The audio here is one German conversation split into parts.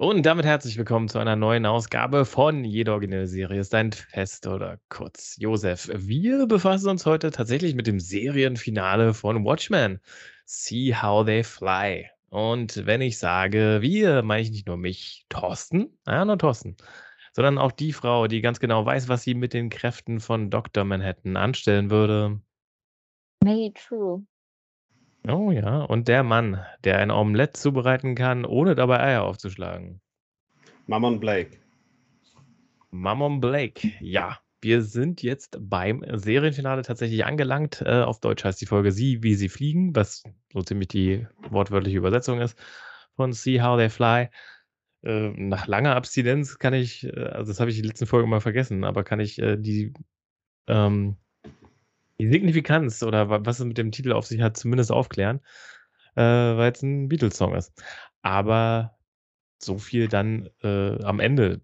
Und damit herzlich willkommen zu einer neuen Ausgabe von Jede originelle Serie ist ein Fest oder kurz Josef. Wir befassen uns heute tatsächlich mit dem Serienfinale von Watchmen. See How They Fly. Und wenn ich sage wir, meine ich nicht nur mich, Thorsten, ja, nur Thorsten, sondern auch die Frau, die ganz genau weiß, was sie mit den Kräften von Dr. Manhattan anstellen würde. May True. Oh ja, und der Mann, der ein Omelett zubereiten kann, ohne dabei Eier aufzuschlagen. Mammon Blake. Mammon Blake, ja. Wir sind jetzt beim Serienfinale tatsächlich angelangt. Äh, auf Deutsch heißt die Folge Sie, wie sie fliegen, was so ziemlich die wortwörtliche Übersetzung ist von See How They Fly. Äh, nach langer Abstinenz kann ich, äh, also das habe ich die letzten Folge mal vergessen, aber kann ich äh, die ähm, die Signifikanz oder was es mit dem Titel auf sich hat, zumindest aufklären, äh, weil es ein Beatles-Song ist. Aber so viel dann äh, am Ende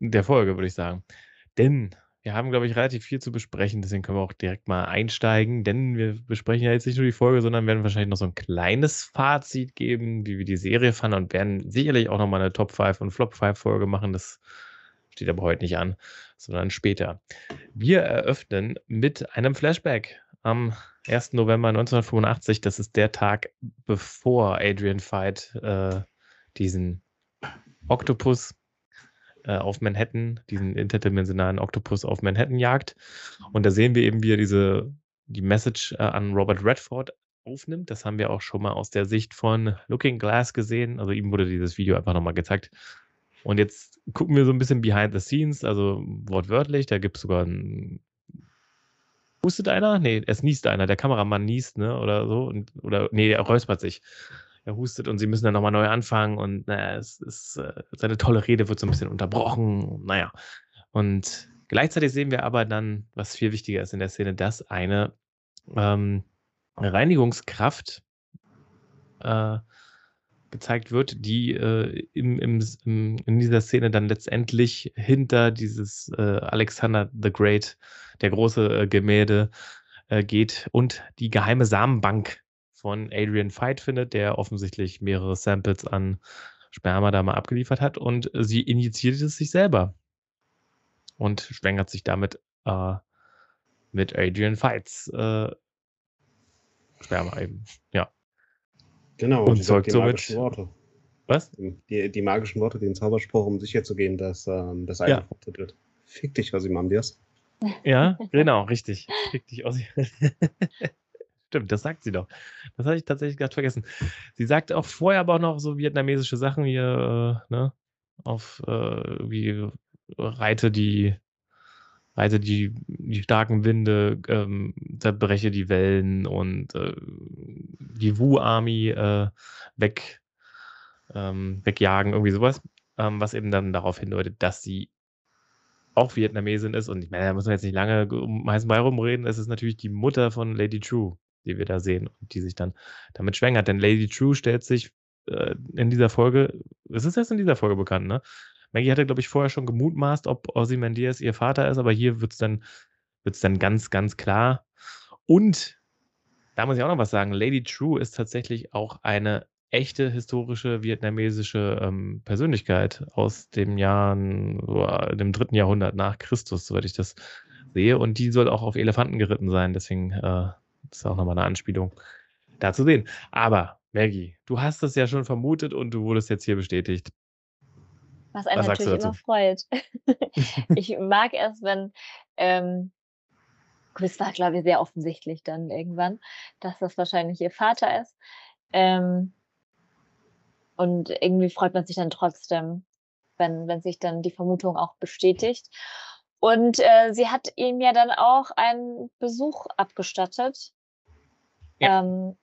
der Folge, würde ich sagen. Denn wir haben, glaube ich, relativ viel zu besprechen, deswegen können wir auch direkt mal einsteigen, denn wir besprechen ja jetzt nicht nur die Folge, sondern werden wahrscheinlich noch so ein kleines Fazit geben, wie wir die Serie fanden und werden sicherlich auch nochmal eine Top 5 und Flop 5 Folge machen. Das steht aber heute nicht an, sondern später. Wir eröffnen mit einem Flashback am 1. November 1985. Das ist der Tag, bevor Adrian Veidt äh, diesen Oktopus äh, auf Manhattan, diesen interdimensionalen Oktopus auf Manhattan jagt. Und da sehen wir eben, wie er diese, die Message äh, an Robert Redford aufnimmt. Das haben wir auch schon mal aus der Sicht von Looking Glass gesehen. Also ihm wurde dieses Video einfach nochmal gezeigt. Und jetzt gucken wir so ein bisschen behind the scenes, also wortwörtlich, da gibt es sogar ein. Hustet einer? Nee, es niest einer. Der Kameramann niest, ne? Oder so. Und, oder, nee, er räuspert sich. Er hustet und sie müssen dann nochmal neu anfangen und naja, es ist, äh, seine tolle Rede wird so ein bisschen unterbrochen. Naja. Und gleichzeitig sehen wir aber dann, was viel wichtiger ist in der Szene, dass eine ähm, Reinigungskraft äh, gezeigt wird, die äh, im, im, im, in dieser Szene dann letztendlich hinter dieses äh, Alexander the Great, der große äh, Gemälde, äh, geht und die geheime Samenbank von Adrian Veidt findet, der offensichtlich mehrere Samples an Sperma da mal abgeliefert hat und sie injiziert es sich selber und schwängert sich damit äh, mit Adrian Veidts äh, Sperma eben. Ja. Genau, und zeugt somit. Worte. Was? Die, die, magischen Worte, den Zauberspruch, um sicherzugehen, dass ähm, das Ei Ja. fruchtet wird. Fick dich, Ozymandias. Ja, genau, richtig. Fick dich aus. Stimmt, das sagt sie doch. Das hatte ich tatsächlich gerade vergessen. Sie sagt auch vorher aber auch noch so vietnamesische Sachen hier, äh, ne? Auf äh, wie reite die, reite die, die starken Winde, ähm, zerbreche die Wellen und äh, die Wu-Army äh, weg, ähm, wegjagen, irgendwie sowas. Ähm, was eben dann darauf hindeutet, dass sie auch Vietnamesin ist. Und ich meine, da muss man jetzt nicht lange um heißen Brei rumreden. Es ist natürlich die Mutter von Lady True, die wir da sehen und die sich dann damit schwängert. Denn Lady True stellt sich äh, in dieser Folge, es ist erst in dieser Folge bekannt, ne? Maggie hatte, glaube ich, vorher schon gemutmaßt, ob Ozymandias ihr Vater ist, aber hier wird es dann, wird's dann ganz, ganz klar. Und da muss ich auch noch was sagen. Lady True ist tatsächlich auch eine echte historische vietnamesische ähm, Persönlichkeit aus dem Jahr, dem dritten Jahrhundert nach Christus, soweit ich das sehe. Und die soll auch auf Elefanten geritten sein. Deswegen äh, ist auch nochmal eine Anspielung da zu sehen. Aber Maggie, du hast es ja schon vermutet und du wurdest jetzt hier bestätigt. Was einen Was natürlich immer freut. ich mag es, wenn, ähm, es war, glaube ich, sehr offensichtlich dann irgendwann, dass das wahrscheinlich ihr Vater ist. Ähm, und irgendwie freut man sich dann trotzdem, wenn, wenn sich dann die Vermutung auch bestätigt. Und äh, sie hat ihm ja dann auch einen Besuch abgestattet Ja. ähm,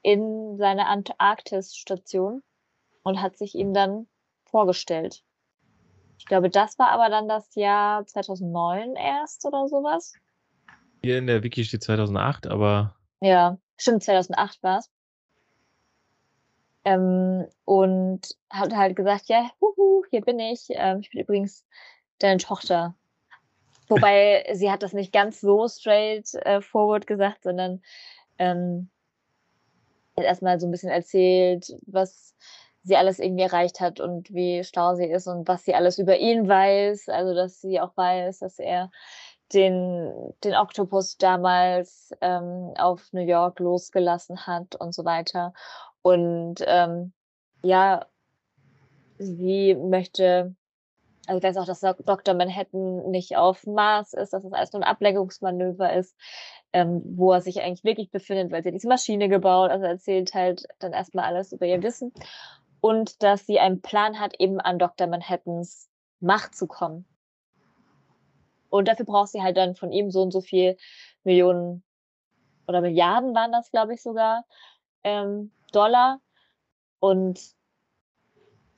in seiner Antarktis-Station und hat sich ihm dann vorgestellt. Ich glaube, das war aber dann das Jahr 2009 erst oder sowas. Hier in der Wiki steht 2008, aber Ja, stimmt, 2008 war es. Ähm, und hat halt gesagt, ja, huhu, hier bin ich. Ähm, ich bin übrigens deine Tochter. Wobei sie hat das nicht ganz so straight äh, forward gesagt, sondern ähm, hat erstmal so ein bisschen erzählt, was sie alles irgendwie erreicht hat und wie schlau sie ist und was sie alles über ihn weiß. Also, dass sie auch weiß, dass er den, den Oktopus damals ähm, auf New York losgelassen hat und so weiter. Und ähm, ja, sie möchte, also ich weiß auch, dass Dr. Manhattan nicht auf Mars ist, dass es alles nur ein Ablenkungsmanöver ist, ähm, wo er sich eigentlich wirklich befindet, weil sie diese Maschine gebaut, also erzählt halt dann erstmal alles über ihr Wissen und dass sie einen Plan hat, eben an Dr. Manhattans Macht zu kommen. Und dafür braucht sie halt dann von ihm so und so viel Millionen oder Milliarden waren das, glaube ich, sogar, ähm, Dollar. Und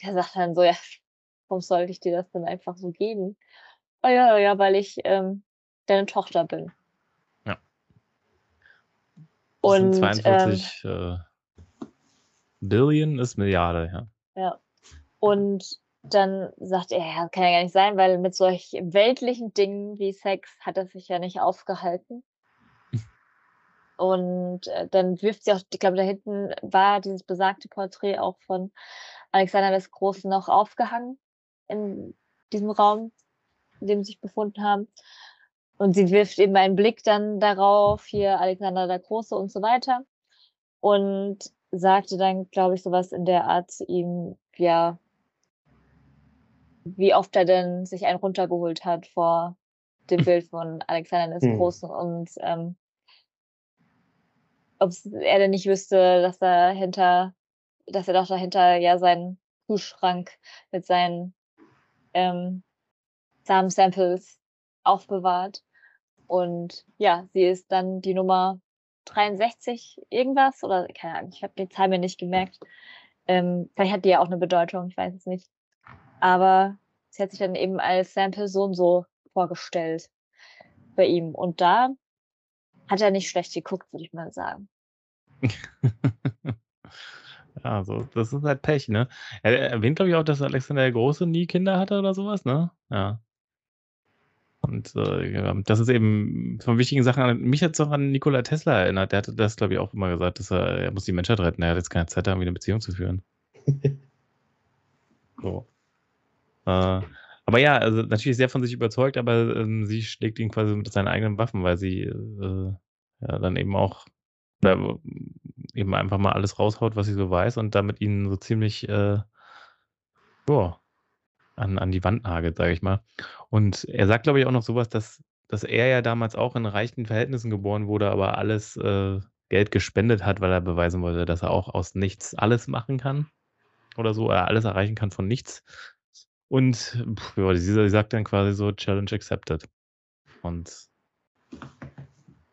er sagt dann so, ja, warum sollte ich dir das denn einfach so geben? Oh ja, ja, weil ich ähm, deine Tochter bin. Ja. Das und 42 ähm, äh, Billion ist Milliarde, ja. Ja. Und dann sagt er, ja, kann ja gar nicht sein, weil mit solch weltlichen Dingen wie Sex hat er sich ja nicht aufgehalten. Und äh, dann wirft sie auch, ich glaube, da hinten war dieses besagte Porträt auch von Alexander des Großen noch aufgehangen in diesem Raum, in dem sie sich befunden haben. Und sie wirft eben einen Blick dann darauf, hier Alexander der Große und so weiter. Und sagte dann, glaube ich, sowas in der Art zu ihm, ja, wie oft er denn sich einen runtergeholt hat vor dem Bild von Alexander des hm. Großen und ähm, ob er denn nicht wüsste, dass er hinter, dass er doch dahinter ja seinen Kühlschrank mit seinen ähm, Samensamples aufbewahrt. Und ja, sie ist dann die Nummer 63 irgendwas oder keine Ahnung, ich habe die Zahl mir nicht gemerkt. Ähm, vielleicht hat die ja auch eine Bedeutung, ich weiß es nicht. Aber sie hat sich dann eben als Sample so und so vorgestellt bei ihm. Und da hat er nicht schlecht geguckt, würde ich mal sagen. ja, so, das ist halt Pech, ne? Er erwähnt, glaube ich, auch, dass Alexander der Große nie Kinder hatte oder sowas, ne? Ja. Und äh, das ist eben von wichtigen Sachen. Mich hat es auch an Nikola Tesla erinnert. Der hatte das, glaube ich, auch immer gesagt, dass er, er muss die Menschheit retten. Er hat jetzt keine Zeit, da irgendwie eine Beziehung zu führen. so. Äh, aber ja, also natürlich sehr von sich überzeugt, aber ähm, sie schlägt ihn quasi mit seinen eigenen Waffen, weil sie äh, ja dann eben auch oder eben einfach mal alles raushaut, was sie so weiß und damit ihn so ziemlich äh, boah, an, an die Wand nagelt, sage ich mal. Und er sagt, glaube ich, auch noch sowas, dass, dass er ja damals auch in reichen Verhältnissen geboren wurde, aber alles äh, Geld gespendet hat, weil er beweisen wollte, dass er auch aus nichts alles machen kann oder so, oder alles erreichen kann von nichts. Und pff, ja, sie sagt dann quasi so, Challenge accepted. Und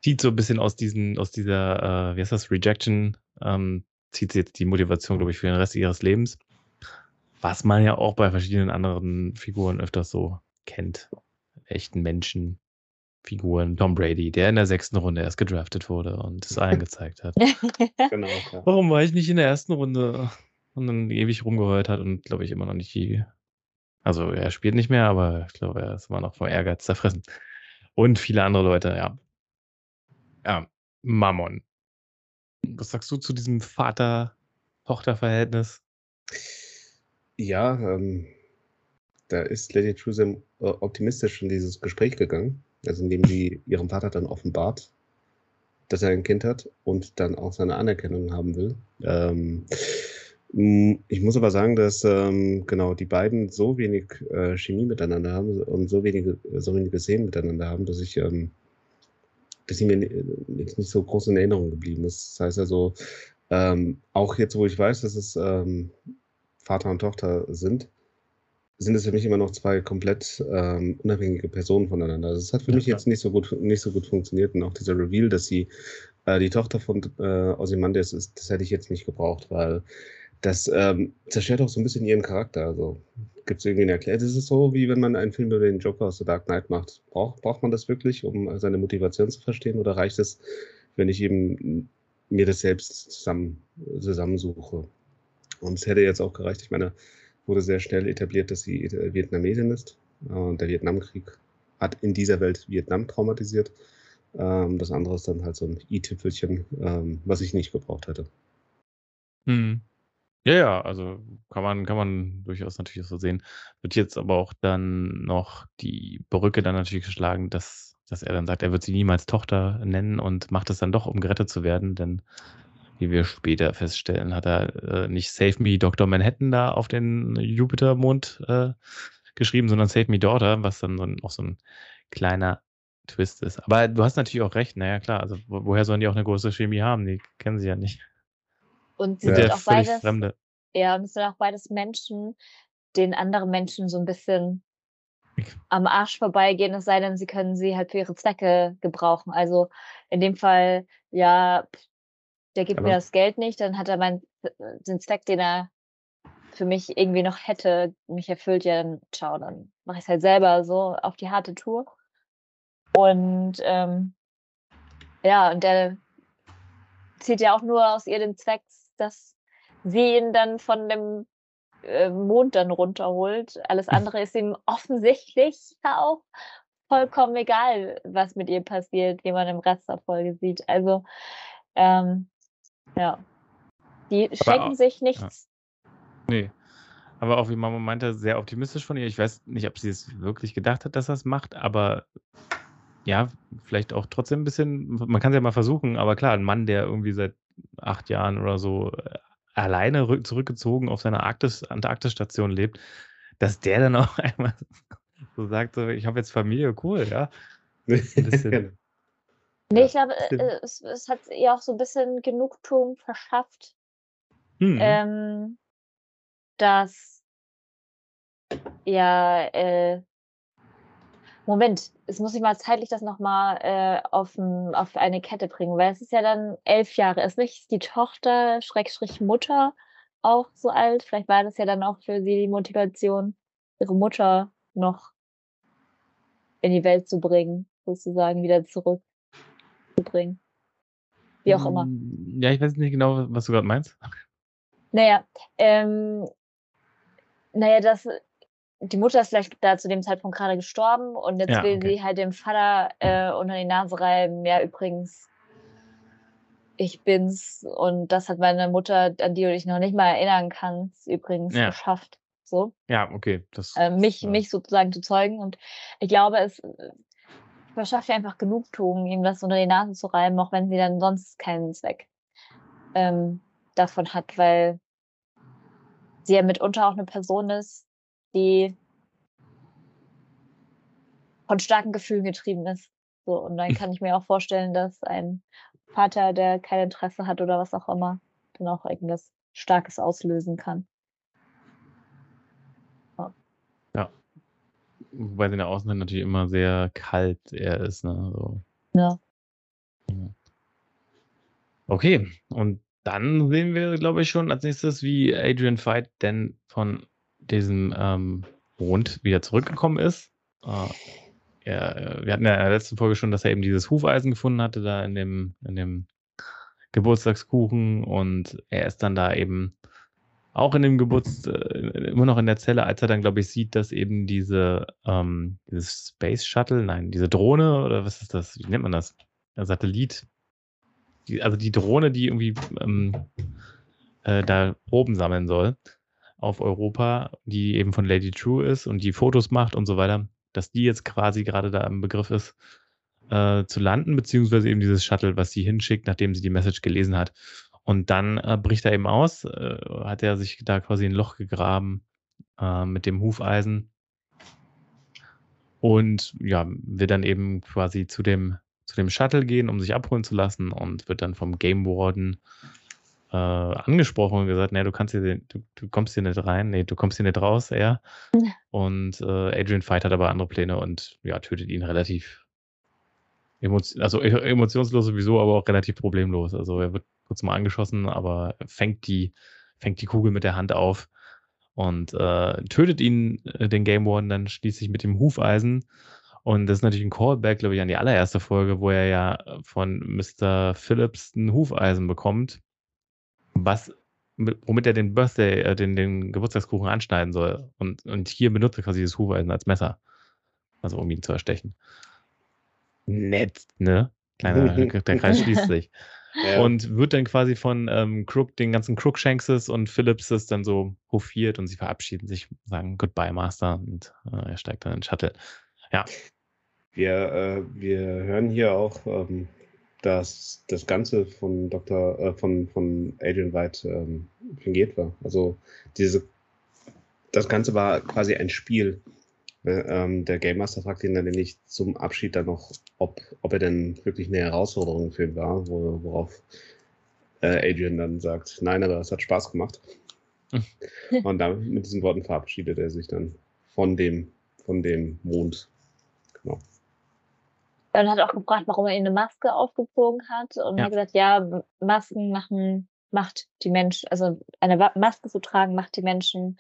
zieht so ein bisschen aus diesen, aus dieser, äh, wie heißt das, Rejection, ähm, zieht sie jetzt die Motivation, glaube ich, für den Rest ihres Lebens. Was man ja auch bei verschiedenen anderen Figuren öfters so kennt. Echten Menschen, Figuren. Tom Brady, der in der sechsten Runde erst gedraftet wurde und es allen gezeigt hat. genau, ja. Warum war ich nicht in der ersten Runde? Und dann ewig rumgeheult hat und, glaube ich, immer noch nicht die also er spielt nicht mehr, aber ich glaube, er ist immer noch vom Ehrgeiz zerfressen. Und viele andere Leute, ja. Ja, Mammon. Was sagst du zu diesem Vater-Tochter-Verhältnis? Ja, ähm, da ist Lady Trusem äh, optimistisch in dieses Gespräch gegangen, also indem sie ihrem Vater dann offenbart, dass er ein Kind hat und dann auch seine Anerkennung haben will. Ähm, hm, ich muss aber sagen, dass ähm, genau die beiden so wenig äh, Chemie miteinander haben und so wenige, so wenige Szenen miteinander haben, dass ich, ähm, dass sie mir jetzt nicht so groß in Erinnerung geblieben ist. Das heißt also, ähm, auch jetzt, wo ich weiß, dass es ähm, Vater und Tochter sind, sind es für mich immer noch zwei komplett ähm, unabhängige Personen voneinander. Also es hat für ja, mich klar. jetzt nicht so gut nicht so gut funktioniert und auch dieser Reveal, dass sie äh, die Tochter von äh, Ozymandias ist, das hätte ich jetzt nicht gebraucht, weil das ähm, zerstört auch so ein bisschen ihren Charakter. Also gibt es irgendwie eine Erklärung? Das ist so, wie wenn man einen Film über den Joker aus The Dark Knight macht. Braucht, braucht man das wirklich, um seine Motivation zu verstehen? Oder reicht es, wenn ich eben mir das selbst zusammen, zusammensuche? Und es hätte jetzt auch gereicht. Ich meine, wurde sehr schnell etabliert, dass sie Vietnamesin ist. Und der Vietnamkrieg hat in dieser Welt Vietnam traumatisiert. Ähm, das andere ist dann halt so ein i-Tüpfelchen, ähm, was ich nicht gebraucht hätte. Hm. Ja, ja, also kann man, kann man durchaus natürlich so sehen. Wird jetzt aber auch dann noch die Brücke dann natürlich geschlagen, dass, dass er dann sagt, er wird sie niemals Tochter nennen und macht es dann doch, um gerettet zu werden, denn wie wir später feststellen, hat er äh, nicht Save Me Dr. Manhattan da auf den Jupitermond äh, geschrieben, sondern Save Me Daughter, was dann so ein, auch so ein kleiner Twist ist. Aber du hast natürlich auch recht, naja klar, also wo, woher sollen die auch eine große Chemie haben? Die kennen sie ja nicht. Und sie Sind sind ja auch beides, Fremde. ja, und es sind auch beides Menschen, denen andere Menschen so ein bisschen am Arsch vorbeigehen, es sei denn, sie können sie halt für ihre Zwecke gebrauchen. Also in dem Fall, ja, der gibt mir Aber- das Geld nicht, dann hat er meinen den Zweck, den er für mich irgendwie noch hätte, mich erfüllt, ja, dann ciao, dann mache ich es halt selber so auf die harte Tour. Und ähm, ja, und der zieht ja auch nur aus ihr den Zweck, dass sie ihn dann von dem äh, Mond dann runterholt. Alles andere ist ihm offensichtlich auch vollkommen egal, was mit ihr passiert, wie man im Rest der Folge sieht. Also, ähm, ja. Die schenken auch- sich nichts. Nee. Aber auch wie Mama meinte, sehr optimistisch von ihr. Ich weiß nicht, ob sie es wirklich gedacht hat, dass er es macht, aber ja, vielleicht auch trotzdem ein bisschen, man kann es ja mal versuchen, aber klar, ein Mann, der irgendwie seit acht Jahren oder so äh, alleine rück- zurückgezogen auf seiner Arktis, Antarktisstation lebt, dass der dann auch einmal so sagt, so, ich habe jetzt Familie, cool, ja. bisschen- Genau. Nee, Ja, ich glaube, stimmt. äh, es, es hat ihr auch so ein bisschen Genugtuung verschafft, Hm. ähm, dass ja, äh, Moment, jetzt muss ich mal zeitlich das nochmal äh, auf, auf eine Kette bringen, weil es ist ja dann elf Jahre. Ist nicht die Tochter, Schrägstrich Mutter, auch so alt? Vielleicht war das ja dann auch für sie die Motivation, ihre Mutter noch in die Welt zu bringen, sozusagen wieder zurückzubringen. Wie auch immer. Hm, Ja, ich weiß nicht genau, was du gerade meinst. Naja, ähm, naja, das, die Mutter ist vielleicht da zu dem Zeitpunkt gerade gestorben und jetzt Ja, will okay. sie halt dem Vater äh, unter die Nase reiben, ja, übrigens, ich bin's und das hat meine Mutter, an die du dich noch nicht mal erinnern kannst, übrigens Ja. geschafft. So, Ja, okay. Das, äh, mich, ja. mich sozusagen zu zeugen und ich glaube, es äh, verschafft ihr einfach Genugtuung, ihm das unter die Nase zu reiben, auch wenn sie dann sonst keinen Zweck ähm, davon hat, weil sie ja mitunter auch eine Person ist, die von starken Gefühlen getrieben ist. So, und dann kann ich mir auch vorstellen, dass ein Vater, der kein Interesse hat oder was auch immer, dann auch irgendwas Starkes auslösen kann. Wobei sie nach außen hin natürlich immer sehr kalt er ist, ne? So. Ja. Okay, und dann sehen wir, glaube ich, schon als nächstes, wie Adrian Veidt denn von diesem ähm, Mond wieder zurückgekommen ist. Äh, er, wir hatten ja in der letzten Folge schon, dass er eben dieses Hufeisen gefunden hatte, da in dem, in dem Geburtstagskuchen und er ist dann da eben auch in dem Geburts, äh, immer noch in der Zelle, als er dann, glaube ich, sieht, dass eben diese, ähm, dieses Space Shuttle, nein, diese Drohne oder was ist das? Wie nennt man das? Der Satellit. Die, also die Drohne, die irgendwie ähm, äh, da Proben sammeln soll auf Europa, die eben von Lady True ist und die Fotos macht und so weiter, dass die jetzt quasi gerade da im Begriff ist, äh, zu landen, beziehungsweise eben dieses Shuttle, was sie hinschickt, nachdem sie die Message gelesen hat. Und dann äh, bricht er eben aus, äh, hat er sich da quasi ein Loch gegraben äh, mit dem Hufeisen und ja, will dann eben quasi zu dem, zu dem Shuttle gehen, um sich abholen zu lassen und wird dann vom Game Warden äh, angesprochen und gesagt, nee, du kannst hier, du, du kommst hier nicht rein, nee, du kommst hier nicht raus, er. Und äh, Adrian Veidt hat aber andere Pläne und ja, tötet ihn relativ Emotio also emotionslos sowieso, aber auch relativ problemlos. Also er wird kurz mal angeschossen, aber fängt die, fängt die Kugel mit der Hand auf und äh, tötet ihn, äh, den Game Warden, dann schließlich mit dem Hufeisen. Und das ist natürlich ein Callback, glaube ich, an die allererste Folge, wo er ja von Mr. Phillips ein Hufeisen bekommt, was, mit, womit er den Birthday, äh, den, den Geburtstagskuchen anschneiden soll. Und, und hier benutzt er quasi das Hufeisen als Messer. Also um ihn zu erstechen. Nett, ne? Kleiner, der Kreis schließt sich. Ja. Und wird dann quasi von ähm, Crook, den ganzen Crookshankses und Phillipses dann so hofiert und sie verabschieden sich, sagen Goodbye, Master und äh, er steigt dann in den Shuttle. Ja. Wir, äh, wir hören hier auch, ähm, dass das Ganze von Dr. Äh, von, von Adrian White ähm, fingiert war. Also diese das Ganze war quasi ein Spiel. Ne, ähm, der Game Master fragt ihn dann nämlich zum Abschied dann noch, ob, ob er denn wirklich eine Herausforderung für ihn war, wo, worauf äh, Adrian dann sagt, nein, aber es hat Spaß gemacht. Und dann mit diesen Worten verabschiedet er sich dann von dem, von dem Mond. Genau. Und hat auch gefragt, warum er ihm eine Maske aufgezogen hat und ja. hat gesagt, ja, Masken machen, macht die Menschen, also eine Maske zu tragen, macht die Menschen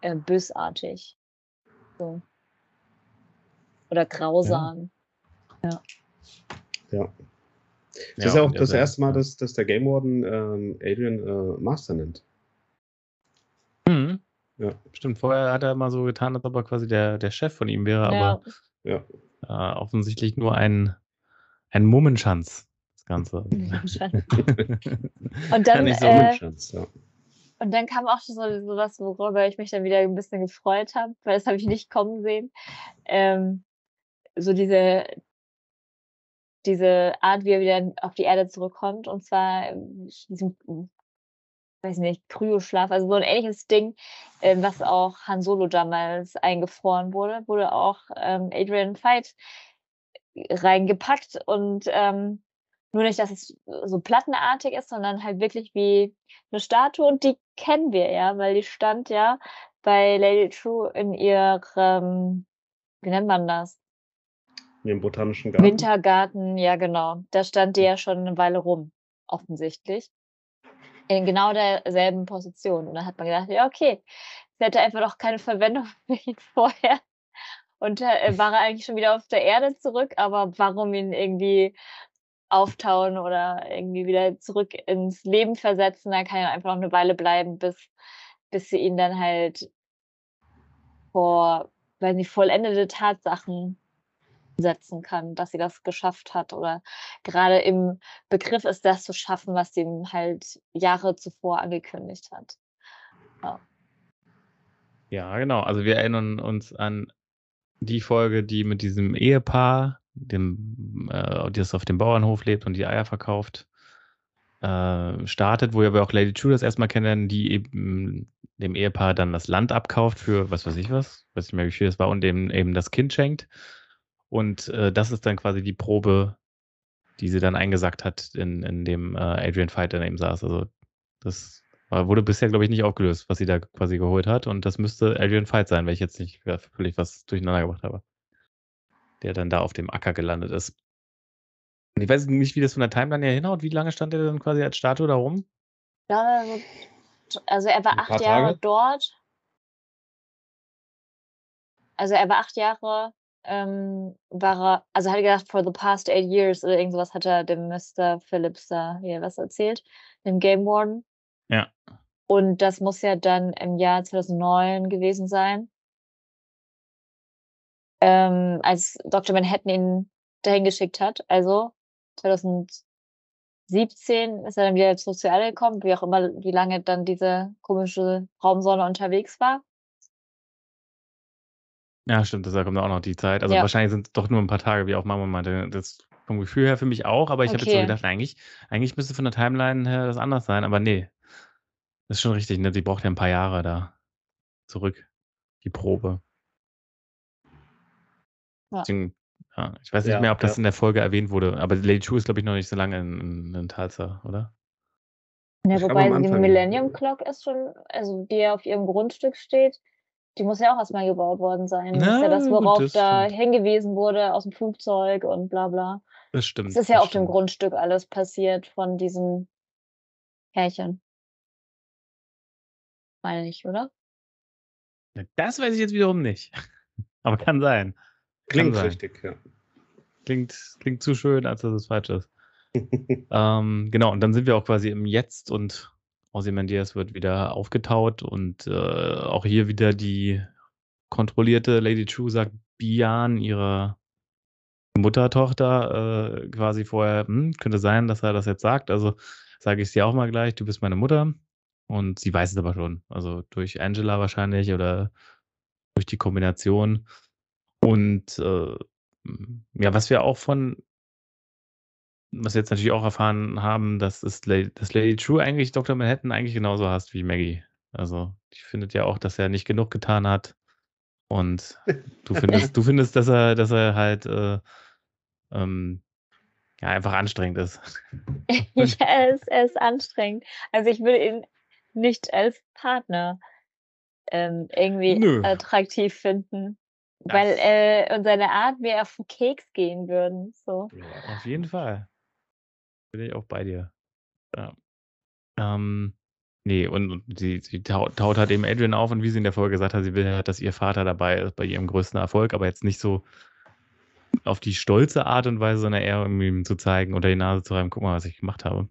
äh, bösartig. So. Oder grausam. Ja. Ja. Das ja, ist ja auch das erste Mal, dass, dass der Game Warden ähm, Adrian äh, Master nennt. Mhm. Ja. Stimmt, vorher hat er mal so getan, als ob er quasi der, der Chef von ihm wäre, ja. aber ja. Äh, offensichtlich nur ein, ein Mummenschanz, das Ganze. Und dann, ja, so äh, ja. Und dann kam auch so, so was, worüber ich mich dann wieder ein bisschen gefreut habe, weil das habe ich nicht kommen sehen. Ähm, so diese, diese Art, wie er wieder auf die Erde zurückkommt, und zwar diesem, weiß nicht, Kryoschlaf, also so ein ähnliches Ding, äh, was auch Han Solo damals eingefroren wurde, wurde auch ähm, Adrian Veidt reingepackt und ähm, nur nicht, dass es so plattenartig ist, sondern halt wirklich wie eine Statue und die kennen wir ja, weil die stand ja bei Lady True in ihrem, wie nennt man das? In ihrem botanischen Garten. Wintergarten, ja genau. Da stand die ja schon eine Weile rum, offensichtlich. In genau derselben Position. Und da hat man gedacht, ja, okay, sie hätte einfach noch keine Verwendung für ihn vorher. Und äh, war er eigentlich schon wieder auf der Erde zurück, aber warum ihn irgendwie auftauen oder irgendwie wieder zurück ins Leben versetzen. Da kann er einfach noch eine Weile bleiben, bis, bis sie ihn dann halt vor, weiß nicht, vollendete Tatsachen setzen kann, dass sie das geschafft hat oder gerade im Begriff ist, das zu schaffen, was sie ihm halt Jahre zuvor angekündigt hat. Ja. ja, genau. Also wir erinnern uns an die Folge, die mit diesem Ehepaar dem, äh, das auf dem Bauernhof lebt und die Eier verkauft, äh, startet, wo wir auch Lady True das erstmal kennenlernen, die eben dem Ehepaar dann das Land abkauft für was weiß ich was, weiß nicht mehr wie viel das war, und dem eben das Kind schenkt. Und äh, das ist dann quasi die Probe, die sie dann eingesackt hat, in, in dem äh, Adrian Fight daneben saß. Also das wurde bisher, glaube ich, nicht aufgelöst, was sie da quasi geholt hat. Und das müsste Adrian Fight sein, wenn ich jetzt nicht völlig was durcheinander gebracht habe der dann da auf dem Acker gelandet ist. Und ich weiß nicht, wie das von der Timeline her hinhaut. Wie lange stand er dann quasi als Statue da rum? Ja, also er war acht Jahre Tage? dort. Also er war acht Jahre, ähm, war er, also hat er gedacht, for the past eight years oder irgendwas hat er dem Mr. Phillips da hier was erzählt, dem Game Warden. Ja. Und das muss ja dann im Jahr 2009 gewesen sein ähm, als Dr. Manhattan ihn dahin geschickt hat. Also 2017 ist er dann wieder zurück zur Erde gekommen, wie auch immer, wie lange dann diese komische Raumsonne unterwegs war. Ja, stimmt, das kommt auch noch die Zeit. Also ja. wahrscheinlich sind es doch nur ein paar Tage, wie auch Mama meinte. Das vom Gefühl her für mich auch, aber ich okay. habe jetzt so gedacht, eigentlich, eigentlich müsste von der Timeline her das anders sein, aber nee. Das ist schon richtig, ne? Sie braucht ja ein paar Jahre da zurück, die Probe. Ja. Ja, ich weiß nicht ja, mehr, ob das ja. in der Folge erwähnt wurde, aber Lady Chu ist, glaube ich, noch nicht so lange in, in, in Tulsa, oder? Ja, wobei die Millennium Clock ist schon, also die ja auf ihrem Grundstück steht, die muss ja auch erstmal gebaut worden sein. Das ist ja das, worauf das da stimmt. hingewiesen wurde aus dem Flugzeug und bla bla. Das stimmt. Das ist ja das auf stimmt. dem Grundstück alles passiert von diesem Härchen. Meine ich, oder? Das weiß ich jetzt wiederum nicht. Aber kann sein. Klingt richtig, ja. Klingt, klingt zu schön, als dass es falsch ist. ähm, genau, und dann sind wir auch quasi im Jetzt und Ozymandias wird wieder aufgetaut und äh, auch hier wieder die kontrollierte Lady True sagt Bian ihrer Mutter-Tochter äh, quasi vorher, hm, könnte sein, dass er das jetzt sagt. Also sage ich es dir auch mal gleich, du bist meine Mutter. Und sie weiß es aber schon. Also durch Angela wahrscheinlich oder durch die Kombination. Und äh, ja, was wir auch von, was wir jetzt natürlich auch erfahren haben, dass, ist, dass Lady True eigentlich Dr. Manhattan eigentlich genauso hasst wie Maggie. Also, die findet ja auch, dass er nicht genug getan hat. Und du findest, du findest, dass er, dass er halt äh, ähm, ja, einfach anstrengend ist. ja, er ist, er ist anstrengend. Also ich würde ihn nicht als Partner ähm, irgendwie Nö. attraktiv finden. Das weil äh, und seine Art mir auf den Keks gehen würden. So. Ja, auf jeden Fall. Bin ich auch bei dir. Ja. Ähm, nee, und, und sie, sie taut, taut halt eben Adrian auf und wie sie in der Folge gesagt hat, sie will halt, dass ihr Vater dabei ist bei ihrem größten Erfolg, aber jetzt nicht so auf die stolze Art und Weise, sondern eher um ihm zu zeigen oder die Nase zu reiben, guck mal, was ich gemacht habe.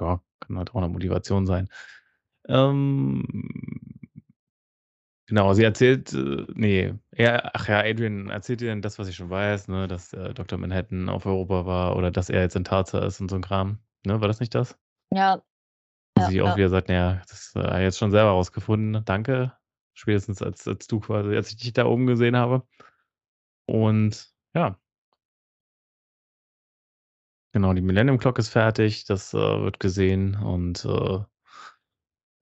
Ja, kann halt auch eine Motivation sein. Ähm, genau, sie erzählt, äh, nee, er, ach ja, Adrian erzählt ihr dann das, was ich schon weiß, ne, dass äh, Dr. Manhattan auf Europa war oder dass er jetzt in Tarza ist und so ein Kram. Ne, war das nicht das? Ja. ja sie ja. auch wieder sagt, naja, das hat er jetzt schon selber rausgefunden. Danke. Spätestens als, als du quasi, als ich dich da oben gesehen habe. Und ja. Genau, die Millennium Clock ist fertig, das äh, wird gesehen und äh,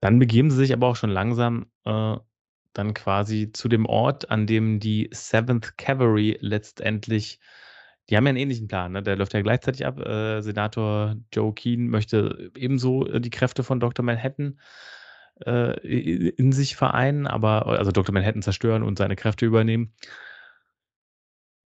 dann begeben sie sich aber auch schon langsam äh, dann quasi zu dem Ort, an dem die 7th Cavalry letztendlich, die haben ja einen ähnlichen Plan, ne? der läuft ja gleichzeitig ab. Äh, Senator Joe Keen möchte ebenso äh, die Kräfte von Dr. Manhattan äh, in sich vereinen, aber also Dr. Manhattan zerstören und seine Kräfte übernehmen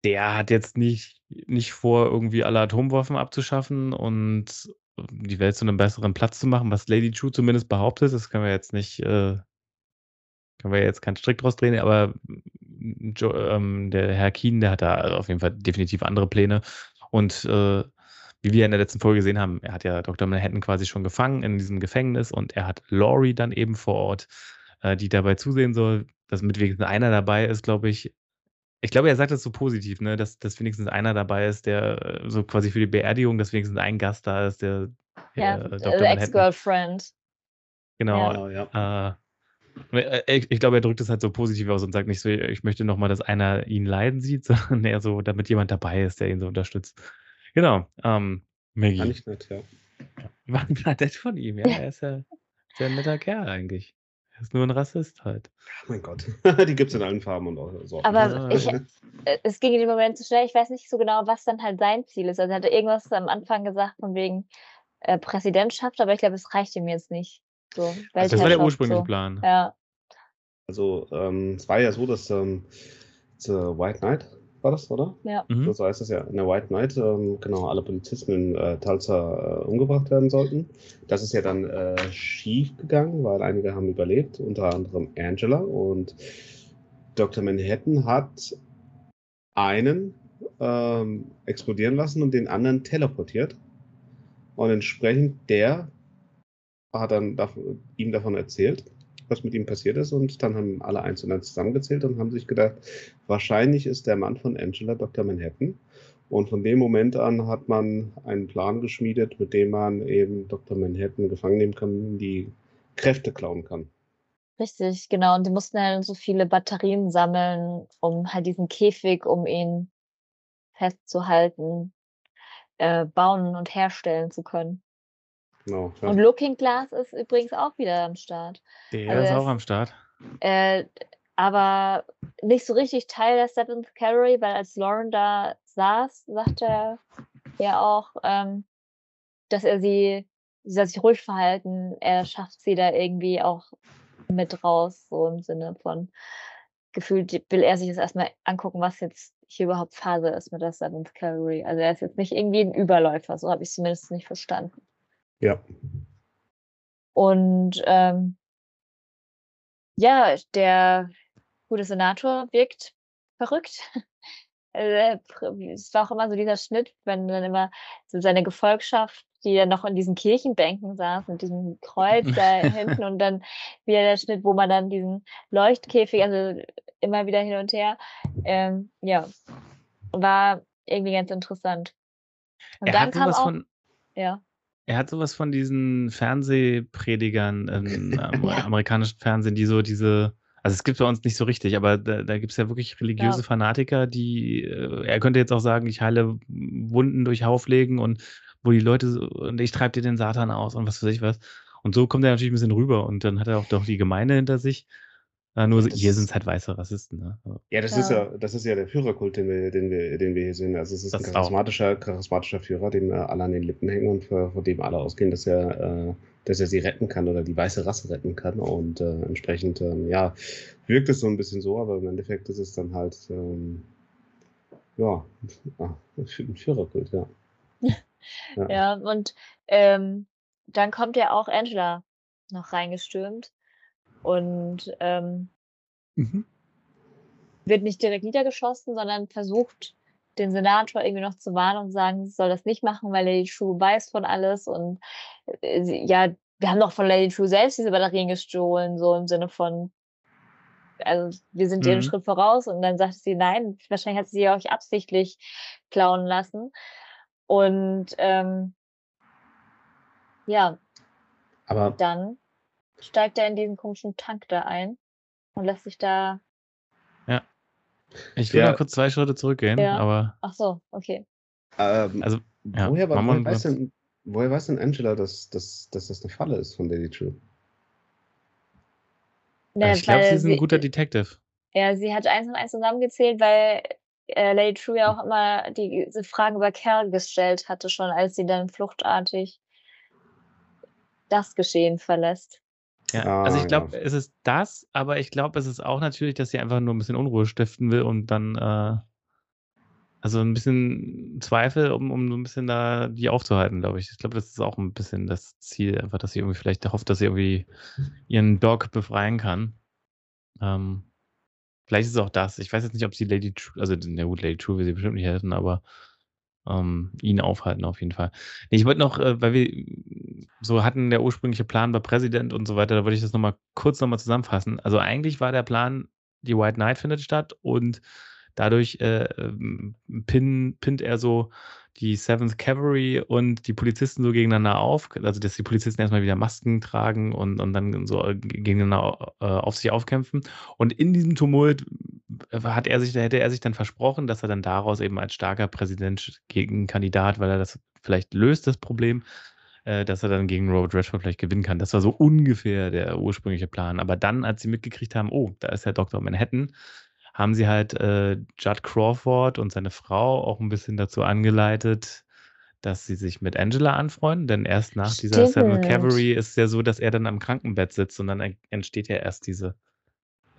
der hat jetzt nicht, nicht vor, irgendwie alle Atomwaffen abzuschaffen und die Welt zu einem besseren Platz zu machen, was Lady True zumindest behauptet. Das können wir jetzt nicht, äh, können wir jetzt keinen Strick draus drehen, aber jo, ähm, der Herr Keen, der hat da auf jeden Fall definitiv andere Pläne. Und äh, wie wir in der letzten Folge gesehen haben, er hat ja Dr. Manhattan quasi schon gefangen in diesem Gefängnis und er hat Laurie dann eben vor Ort, äh, die dabei zusehen soll, dass mit wenigstens einer dabei ist, glaube ich, ich glaube, er sagt das so positiv, ne, dass, dass wenigstens einer dabei ist, der äh, so quasi für die Beerdigung, dass wenigstens ein Gast da ist, der ja, äh, Dr. Ex-Girlfriend. Genau, ja. ja. Äh, ich, ich, glaube, er drückt es halt so positiv aus und sagt nicht so, ich möchte nochmal, dass einer ihn leiden sieht, sondern eher so, damit jemand dabei ist, der ihn so unterstützt. Genau. Ähm, Maggie. War nicht nett, ja. War nett von ihm, ja. Er ist ja sehr netter Kerl eigentlich. Er ist nur ein Rassist halt. Oh mein Gott. Die gibt es in allen Farben und auch so. Aber ich, äh, es ging in dem Moment zu schnell. Ich weiß nicht so genau, was dann halt sein Ziel ist. Also er hatte irgendwas am Anfang gesagt von wegen äh, Präsidentschaft, aber ich glaube, es reicht ihm jetzt nicht. So, also das war der ursprüngliche so. Plan. Ja. Also ähm, es war ja so, dass ähm, White Knight war das, oder? Ja. Mhm. So heißt es ja in der White Knight, ähm, genau, alle Polizisten in äh, Tulsa äh, umgebracht werden sollten. Das ist ja dann äh, schief gegangen, weil einige haben überlebt, unter anderem Angela. Und Dr. Manhattan hat einen ähm, explodieren lassen und den anderen teleportiert. Und entsprechend der hat dann ihm davon erzählt was mit ihm passiert ist. Und dann haben alle eins und eins zusammengezählt und haben sich gedacht, wahrscheinlich ist der Mann von Angela Dr. Manhattan. Und von dem Moment an hat man einen Plan geschmiedet, mit dem man eben Dr. Manhattan gefangen nehmen kann, die Kräfte klauen kann. Richtig, genau. Und die mussten halt so viele Batterien sammeln, um halt diesen Käfig, um ihn festzuhalten, äh, bauen und herstellen zu können. Genau, ja. Und Looking Glass ist übrigens auch wieder am Start. Der also ist auch am Start. Äh, aber nicht so richtig Teil der Seventh Cavalry, weil als Lauren da saß, sagte er ja auch, ähm, dass er sie, sie soll sich ruhig verhalten, er schafft sie da irgendwie auch mit raus, so im Sinne von gefühlt will er sich das erstmal angucken, was jetzt hier überhaupt Phase ist mit der Seventh Cavalry. Also er ist jetzt nicht irgendwie ein Überläufer, so habe ich es zumindest nicht verstanden. Ja. Und ähm, ja, der gute Senator wirkt verrückt. Also, es war auch immer so dieser Schnitt, wenn dann immer so seine Gefolgschaft, die dann noch in diesen Kirchenbänken saß, mit diesem Kreuz da hinten und dann wieder der Schnitt, wo man dann diesen Leuchtkäfig, also immer wieder hin und her. Ähm, ja. war irgendwie ganz interessant. Und Er dann kam auch, von ja, er hat sowas von diesen Fernsehpredigern im am Ja. amerikanischen Fernsehen, die so diese also, es gibt's bei uns nicht so richtig, aber da da gibt's ja wirklich religiöse Ja. Fanatiker, die äh, er könnte jetzt auch sagen: „Ich heile Wunden durch Hauflegen“ und wo die Leute so und „Ich treibe dir den Satan aus“ und was weiß ich was. Und so kommt er natürlich 'n bisschen rüber und dann hat er auch doch die Gemeinde hinter sich. Äh, nur Ja, hier das sind's halt weiße Rassisten, ne? Ja. Ja, das ist Ja. ja das ist ja der Führerkult, den wir den wir den wir hier sehen. Also, es ist Das auch. charismatischer charismatischer Führer, dem, äh, alle an den Lippen hängen und vor vor dem alle ausgehen, dass er äh, dass er sie retten kann oder die weiße Rasse retten kann. Und, äh, entsprechend, ähm, ja, wirkt es so 'n bisschen so, aber im Endeffekt ist es dann halt, ähm, ja, ah, 'n Fü 'n Führerkult, ja. Ja. Ja, und, ähm, dann kommt ja auch Angela noch reingestürmt und, ähm Mhm. wird nicht direkt niedergeschossen, sondern versucht, den Senator irgendwie noch zu warnen und sagen, sie soll das nicht machen, weil Lady True weiß von alles und, äh, sie ja, wir haben doch von Lady True selbst diese Batterien gestohlen, so im Sinne von also, wir sind Mhm. Schritt voraus und dann sagt sie: „Nein, wahrscheinlich hat sie sie euch absichtlich klauen lassen.“ Und, ähm ja, Aber dann steigt er in diesen komischen Tank da ein und lässt sich da Ja. Ich will Ja. mal kurz 2 Schritte zurückgehen, Ja. aber ach so, okay. Ähm, Also, ja, woher wa Mammon woher weiß denn woher weiß denn Angela, dass dass dass das 'ne Falle ist von Lady True? Ja, Ne, ich glaube, sie ist 'n sie guter Detective. ja, sie hat eins und eins zusammengezählt, weil, äh, Lady True ja auch immer diese Fragen über Cal gestellt hatte, schon als sie dann fluchtartig das Geschehen verlässt. Ja, also, ich Ah, glaube, ja. es ist das, aber ich glaube, es ist auch natürlich, dass sie einfach nur 'n bisschen Unruhe stiften will und dann, äh also, 'n bisschen Zweifel, um um so 'n bisschen da die aufzuhalten, glaube ich. Ich glaube, das ist auch 'n bisschen das Ziel einfach, dass sie irgendwie vielleicht hofft, dass sie irgendwie ihren Dog befreien kann. Ähm, vielleicht ist es auch das. Ich weiß jetzt nicht, ob sie Lady Tru also, na gut, Lady True will sie bestimmt nicht helfen, aber, ähm, ihn aufhalten auf jeden Fall. Ich wollte noch, äh, weil wir so hatten, der ursprüngliche Plan war Präsident und so weiter, da wollte ich das noch mal kurz noch mal zusammenfassen. Also, eigentlich war der Plan, die White Night findet statt und dadurch, äh, ähm, pin pinnt er so die 7th Cavalry und die Polizisten so gegeneinander auf. Also, dass die Polizisten erst mal wieder Masken tragen und und dann so g gegeneinander, äh, auf sich aufkämpfen. Und in diesem Tumult hat er sich da hätte er sich dann versprochen, dass er dann daraus eben als starker Präsident Gegenkandidat, weil er das vielleicht löst, das Problem, äh, dass er dann gegen Robert Redford vielleicht gewinnen kann. Das war so ungefähr der ursprüngliche Plan. Aber dann, als sie mitgekriegt haben: „Oh, da ist ja Doktor Manhattan“, haben sie halt, äh, Judd Crawford und seine Frau auch 'n bisschen dazu angeleitet, dass sie sich mit Angela anfreunden, denn erst nach dieser 7th Stimmt. Cavalry ist es ja so, dass er dann am Krankenbett sitzt und dann en entsteht ja erst diese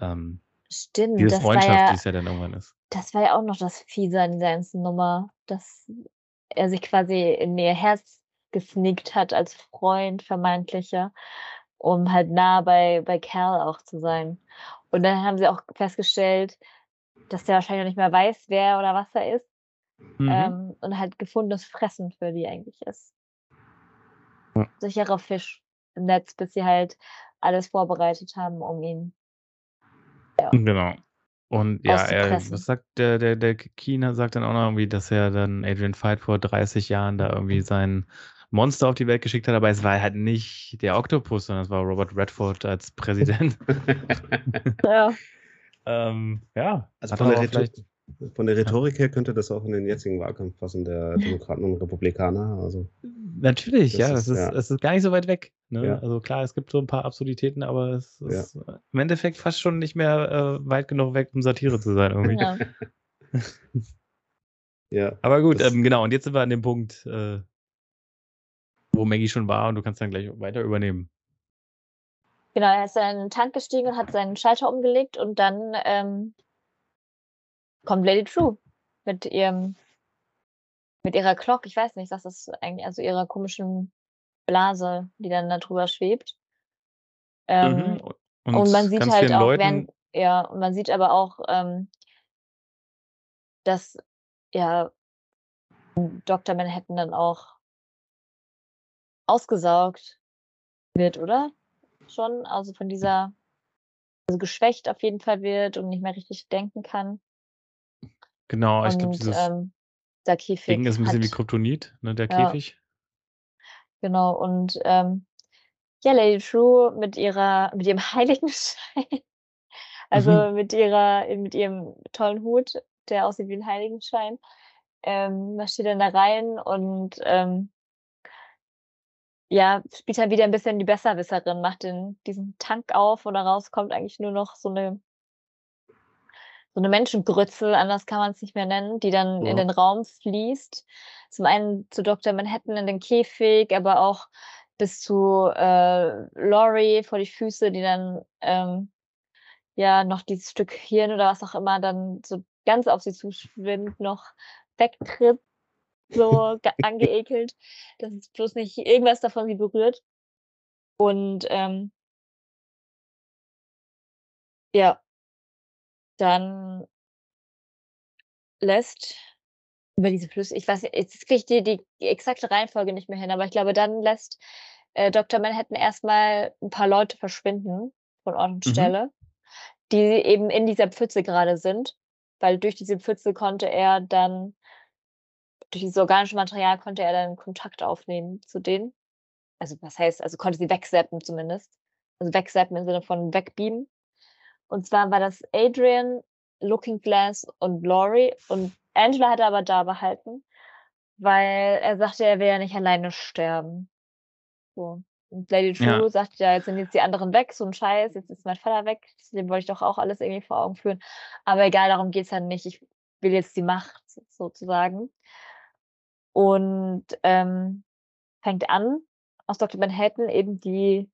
ähm, Stimmt, diese das war Freundschaft, ja die es ja dann irgendwann ist. das war ja auch noch das Fiese an dieser ganzen Nummer, dass er sich quasi in ihr Herz gesneakt hat als Freund vermeintlicher, um halt nah bei bei Cal auch zu sein. Und dann haben sie auch festgestellt, dass der wahrscheinlich noch nicht mehr weiß, wer oder was er ist, Mhm. ähm, und halt gefundenes Fressen für die eigentlich ist. Ja. Sicherer Fisch im Netz, bis sie halt alles vorbereitet haben, um ihn ja. Genau. Und ja, er, was sagt der, der, der China sagt dann auch noch irgendwie, dass er dann Adrian Fight vor 30 Jahren da irgendwie sein Monster auf die Welt geschickt hat, aber es war halt nicht der Oktopus, sondern es war Robert Redford als Präsident. ja. ähm, ja. Also von der, vielleicht von der Rhetorik her könnte das auch in den jetzigen Wahlkampf passen, der Demokraten und Republikaner, also Natürlich, Das ja, das ist ist ja. es ist gar nicht so weit weg, ne? Ja. Also, klar, es gibt so 'n paar Absurditäten, aber es Ja. ist im Endeffekt fast schon nicht mehr, äh, weit genug weg, um Satire zu sein irgendwie. Ja. Ja, Aber gut, ähm, genau, und jetzt sind wir an dem Punkt, äh wo Maggie schon war und du kannst dann gleich weiter übernehmen. Genau, er ist dann in 'nen Tank gestiegen und hat seinen Schalter umgelegt und dann, ähm kommt Lady True mit ihrem mit ihrer Clock. Ich weiß nicht, das eigentlich also, ihrer komischen Blase, die dann da drüber schwebt. Ähm, Mhm. Und und man sieht halt auch, Leuten während ja, und man sieht aber auch, ähm dass, ja, Doktor Manhattan dann auch ausgesaugt wird, oder? Schon? Also, von dieser also, geschwächt auf jeden Fall wird und nicht mehr richtig denken kann. Genau, ich glaube, dieses ähm, der Ding Käfig ist ein bisschen wie hat, Kryptonit, ne, der ja, Käfig. genau. Und ähm, ja, Lady True mit ihrer, mit ihrem Heiligenschein, Mhm. also mit ihrer, mit ihrem tollen Hut, der aussieht wie ein Heiligenschein, ähm, marschiert dann da rein und ähm, ja, spielt dann wieder ein bisschen die Besserwisserin, macht den, diesen Tank auf und daraus kommt eigentlich nur noch so eine so 'ne Menschengrütze, anders kann man es nicht mehr nennen, die dann in Ja. den Raum fließt. Zum einen zu Dr. Manhattan in den Käfig, aber auch bis zu, äh, Laurie vor die Füße, die dann, ähm, ja, noch dieses Stück Hirn oder was auch immer dann so ganz auf sie zuschwimmt, noch wegtritt, so angeekelt, dass es bloß nicht irgendwas davon sie berührt. Und, ähm ja. Dann lässt über diese Flüsse ich weiß nicht, jetzt kriege ich die die exakte Reihenfolge nicht mehr hin, aber ich glaube, dann lässt, äh, Dr. Manhattan erst mal 'n paar Leute verschwinden von Ort und Mhm. Stelle, die eben in dieser Pfütze grade sind, weil durch diese Pfütze konnte er dann durch dieses organische Material konnte er dann Kontakt aufnehmen zu denen. Also, was heißt also, konnte sie wegzappen zumindest. Also, wegzappen im Sinne von wegbeamen. Und zwar war das Adrian, Looking Glass und Laurie und Angela hat er aber da behalten, weil er sagte, er will ja nicht alleine sterben. So. Und Lady Ja. True sagt: „Ja, jetzt sind jetzt die anderen weg, so 'n Scheiß, jetzt ist mein Vater weg, dem wollte ich doch auch alles irgendwie vor Augen führen. Aber egal, darum geht's ja nicht. Ich will jetzt die Macht sozusagen.“ Und, ähm, fängt an, aus Dr. Manhattan eben die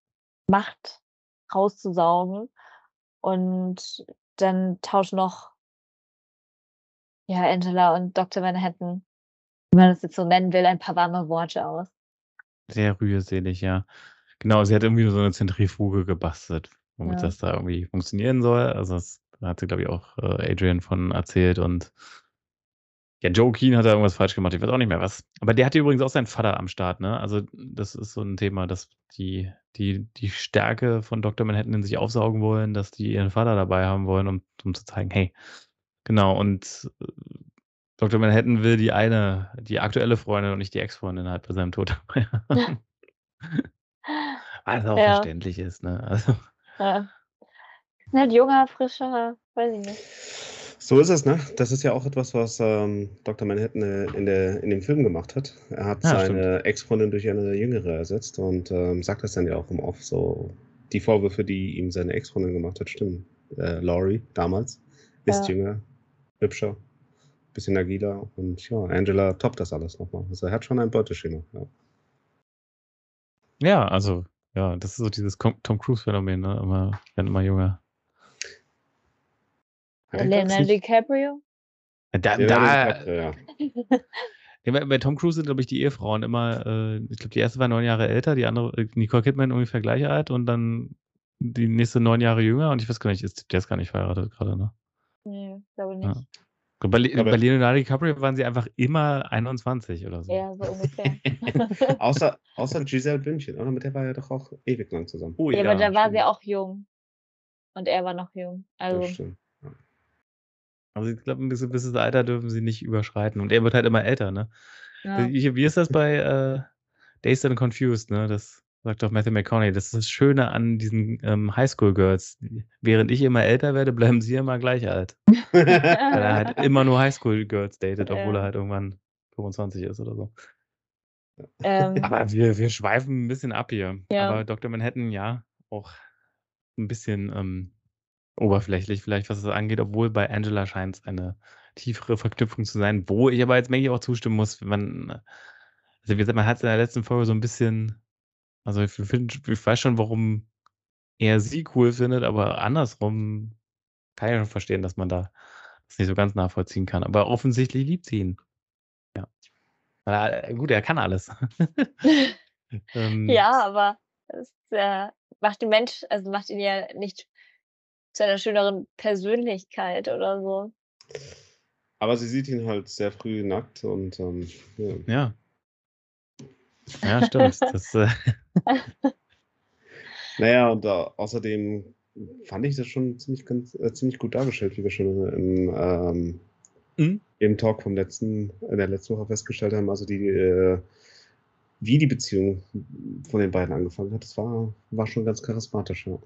Macht rauszusaugen. Und dann tauschen noch ja, Angela und Dr. Manhattan, wenn man das jetzt so nennen will, ein paar warme Worte aus. Sehr rührselig, ja. Genau, sie hat irgendwie so 'ne Zentrifuge gebastelt, womit Ja. das da irgendwie funktionieren soll. Also, das da hat sie, glaube ich, auch, äh, Adrian von erzählt und ja, Joe Keane hat da irgendwas falsch gemacht, ich weiß auch nicht mehr was. Aber der hatte übrigens auch seinen Vater am Start, ne? Also, das ist so 'n Thema, dass die die die Stärke von Dr. Manhattan in sich aufsaugen wollen, dass die ihren Vater dabei haben wollen, um um zu zeigen: „Hey“ genau, und, äh, Dr. Manhattan will die eine die aktuelle Freundin und nicht die Ex-Freundin halt bei seinem Tod dabei haben. Was auch Ja. verständlich ist, ne? Also Ja. Ist halt junger, frischer, weiß ich nicht. So ist es, ne? Das ist ja auch etwas, was, ähm, Dr. Manhattan, äh, in der in dem Film gemacht hat. Er hat Ja, seine Ex-Freundin durch eine jüngere ersetzt und, ähm, sagt das dann ja auch im Off so. Die Vorwürfe, die ihm seine Ex-Freundin gemacht hat, stimmen. Äh, Laurie damals ist Ja. jünger, hübscher, bisschen agiler und ja, Angela toppt das alles noch mal. Also, er hat schon ein Beuteschema, ja. Ja, also, ja, das ist so dieses Tom Cruise-Phänomen, ne? Immer werden immer jünger. Ja, Leonardo? DiCaprio? Da da DiCaprio, ja. Ja, bei bei Tom Cruise sind, glaube ich, die Ehefrauen immer, äh ich glaube, die erste war 9 Jahre älter, die andere äh, Nicole Kidman ungefähr gleich alt und dann die nächste 9 Jahre jünger und ich weiß gar nicht, ist der ist gar nicht verheiratet grade, ne? Ne, glaube Ja. nicht. Bei Le Aber bei Leonardo DiCaprio waren sie einfach immer 21 oder so. Ja, so ungefähr. Außer außer Giselle Bündchen, oder? Mit der war er doch auch ewig lang zusammen. Oh Ja, aber da war sie auch jung. Und er war noch jung. Das Also ja. Also, ich glaube, 'n bisschen gewisses Alter dürfen sie nicht überschreiten und er wird halt immer älter, ne? Ja. Wie wie ist das bei, äh, Dazed and Confused, ne? Das sagt doch Matthew McConaughey. Das ist das Schöne an diesen, ähm, Highschool-Girls. Während ich immer älter werde, bleiben sie immer gleich alt. Weil er halt immer nur Highschool-Girls datet, obwohl er halt irgendwann 25 ist oder so. Ähm. Aber wir wir schweifen 'n bisschen ab hier. Ja. Aber Dr. Manhattan, ja, auch 'n bisschen, ähm, oberflächlich vielleicht, was das angeht, obwohl bei Angela scheint's eine tiefere Verknüpfung zu sein, wo ich aber jetzt Maggie auch zustimmen muss, wenn man also, wie gesagt, man hat's in der letzten Folge so 'n bisschen also, ich finde ich weiß schon, warum er sie cool findet, aber andersrum kann ich schon verstehen, dass man da das nicht so ganz nachvollziehen kann. Aber offensichtlich liebt sie ihn. Ja. Äh, gut, er kann alles. Ähm. Ja, aber es, äh, macht den Mensch also, macht ihn ja nicht zu einer schöneren Persönlichkeit oder so. Aber sie sieht ihn halt sehr früh nackt und, ähm, ja. Ja. Ja, stimmt. Das, äh Na ja, und, äh, außerdem fand ich das schon ziemlich ganz äh, ziemlich gut dargestellt, wie wir schon im, ähm, mhm. im Talk vom letzten, in der letzten Woche festgestellt haben, also die, äh, wie die Beziehung von den beiden angefangen hat, das war, war schon ganz charismatisch, ja.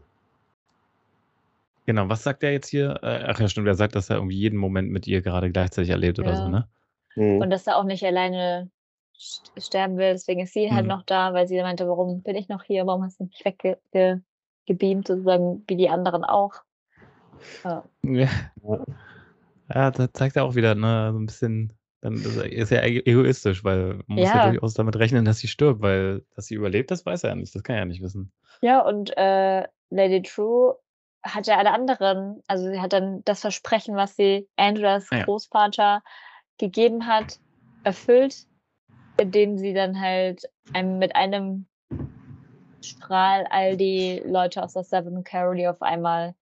Genau, was sagt er jetzt hier? Äh, ach ja, stimmt, er sagt, dass er irgendwie jeden Moment mit ihr gerade gleichzeitig erlebt oder so, ne? Mhm. Und dass er auch nicht alleine sterben will, deswegen ist sie halt mhm. noch da, weil sie meinte, warum bin ich noch hier, warum hast du mich weggebeamt, sozusagen wie die anderen auch. Ja. ja. Ja, da zeigt er auch wieder, ne, so ein bisschen, dann ist er egoistisch, weil man muss ja durchaus damit rechnen, dass sie stirbt, weil dass sie überlebt, das weiß er ja nicht, das kann er ja nicht wissen. Ja, und äh, Lady True hat ja alle anderen, also sie hat dann das Versprechen, was sie Andreas ah, ja. Großvater gegeben hat, erfüllt, indem sie dann halt einem, mit einem Strahl all die Leute aus der Seven Caroli auf einmal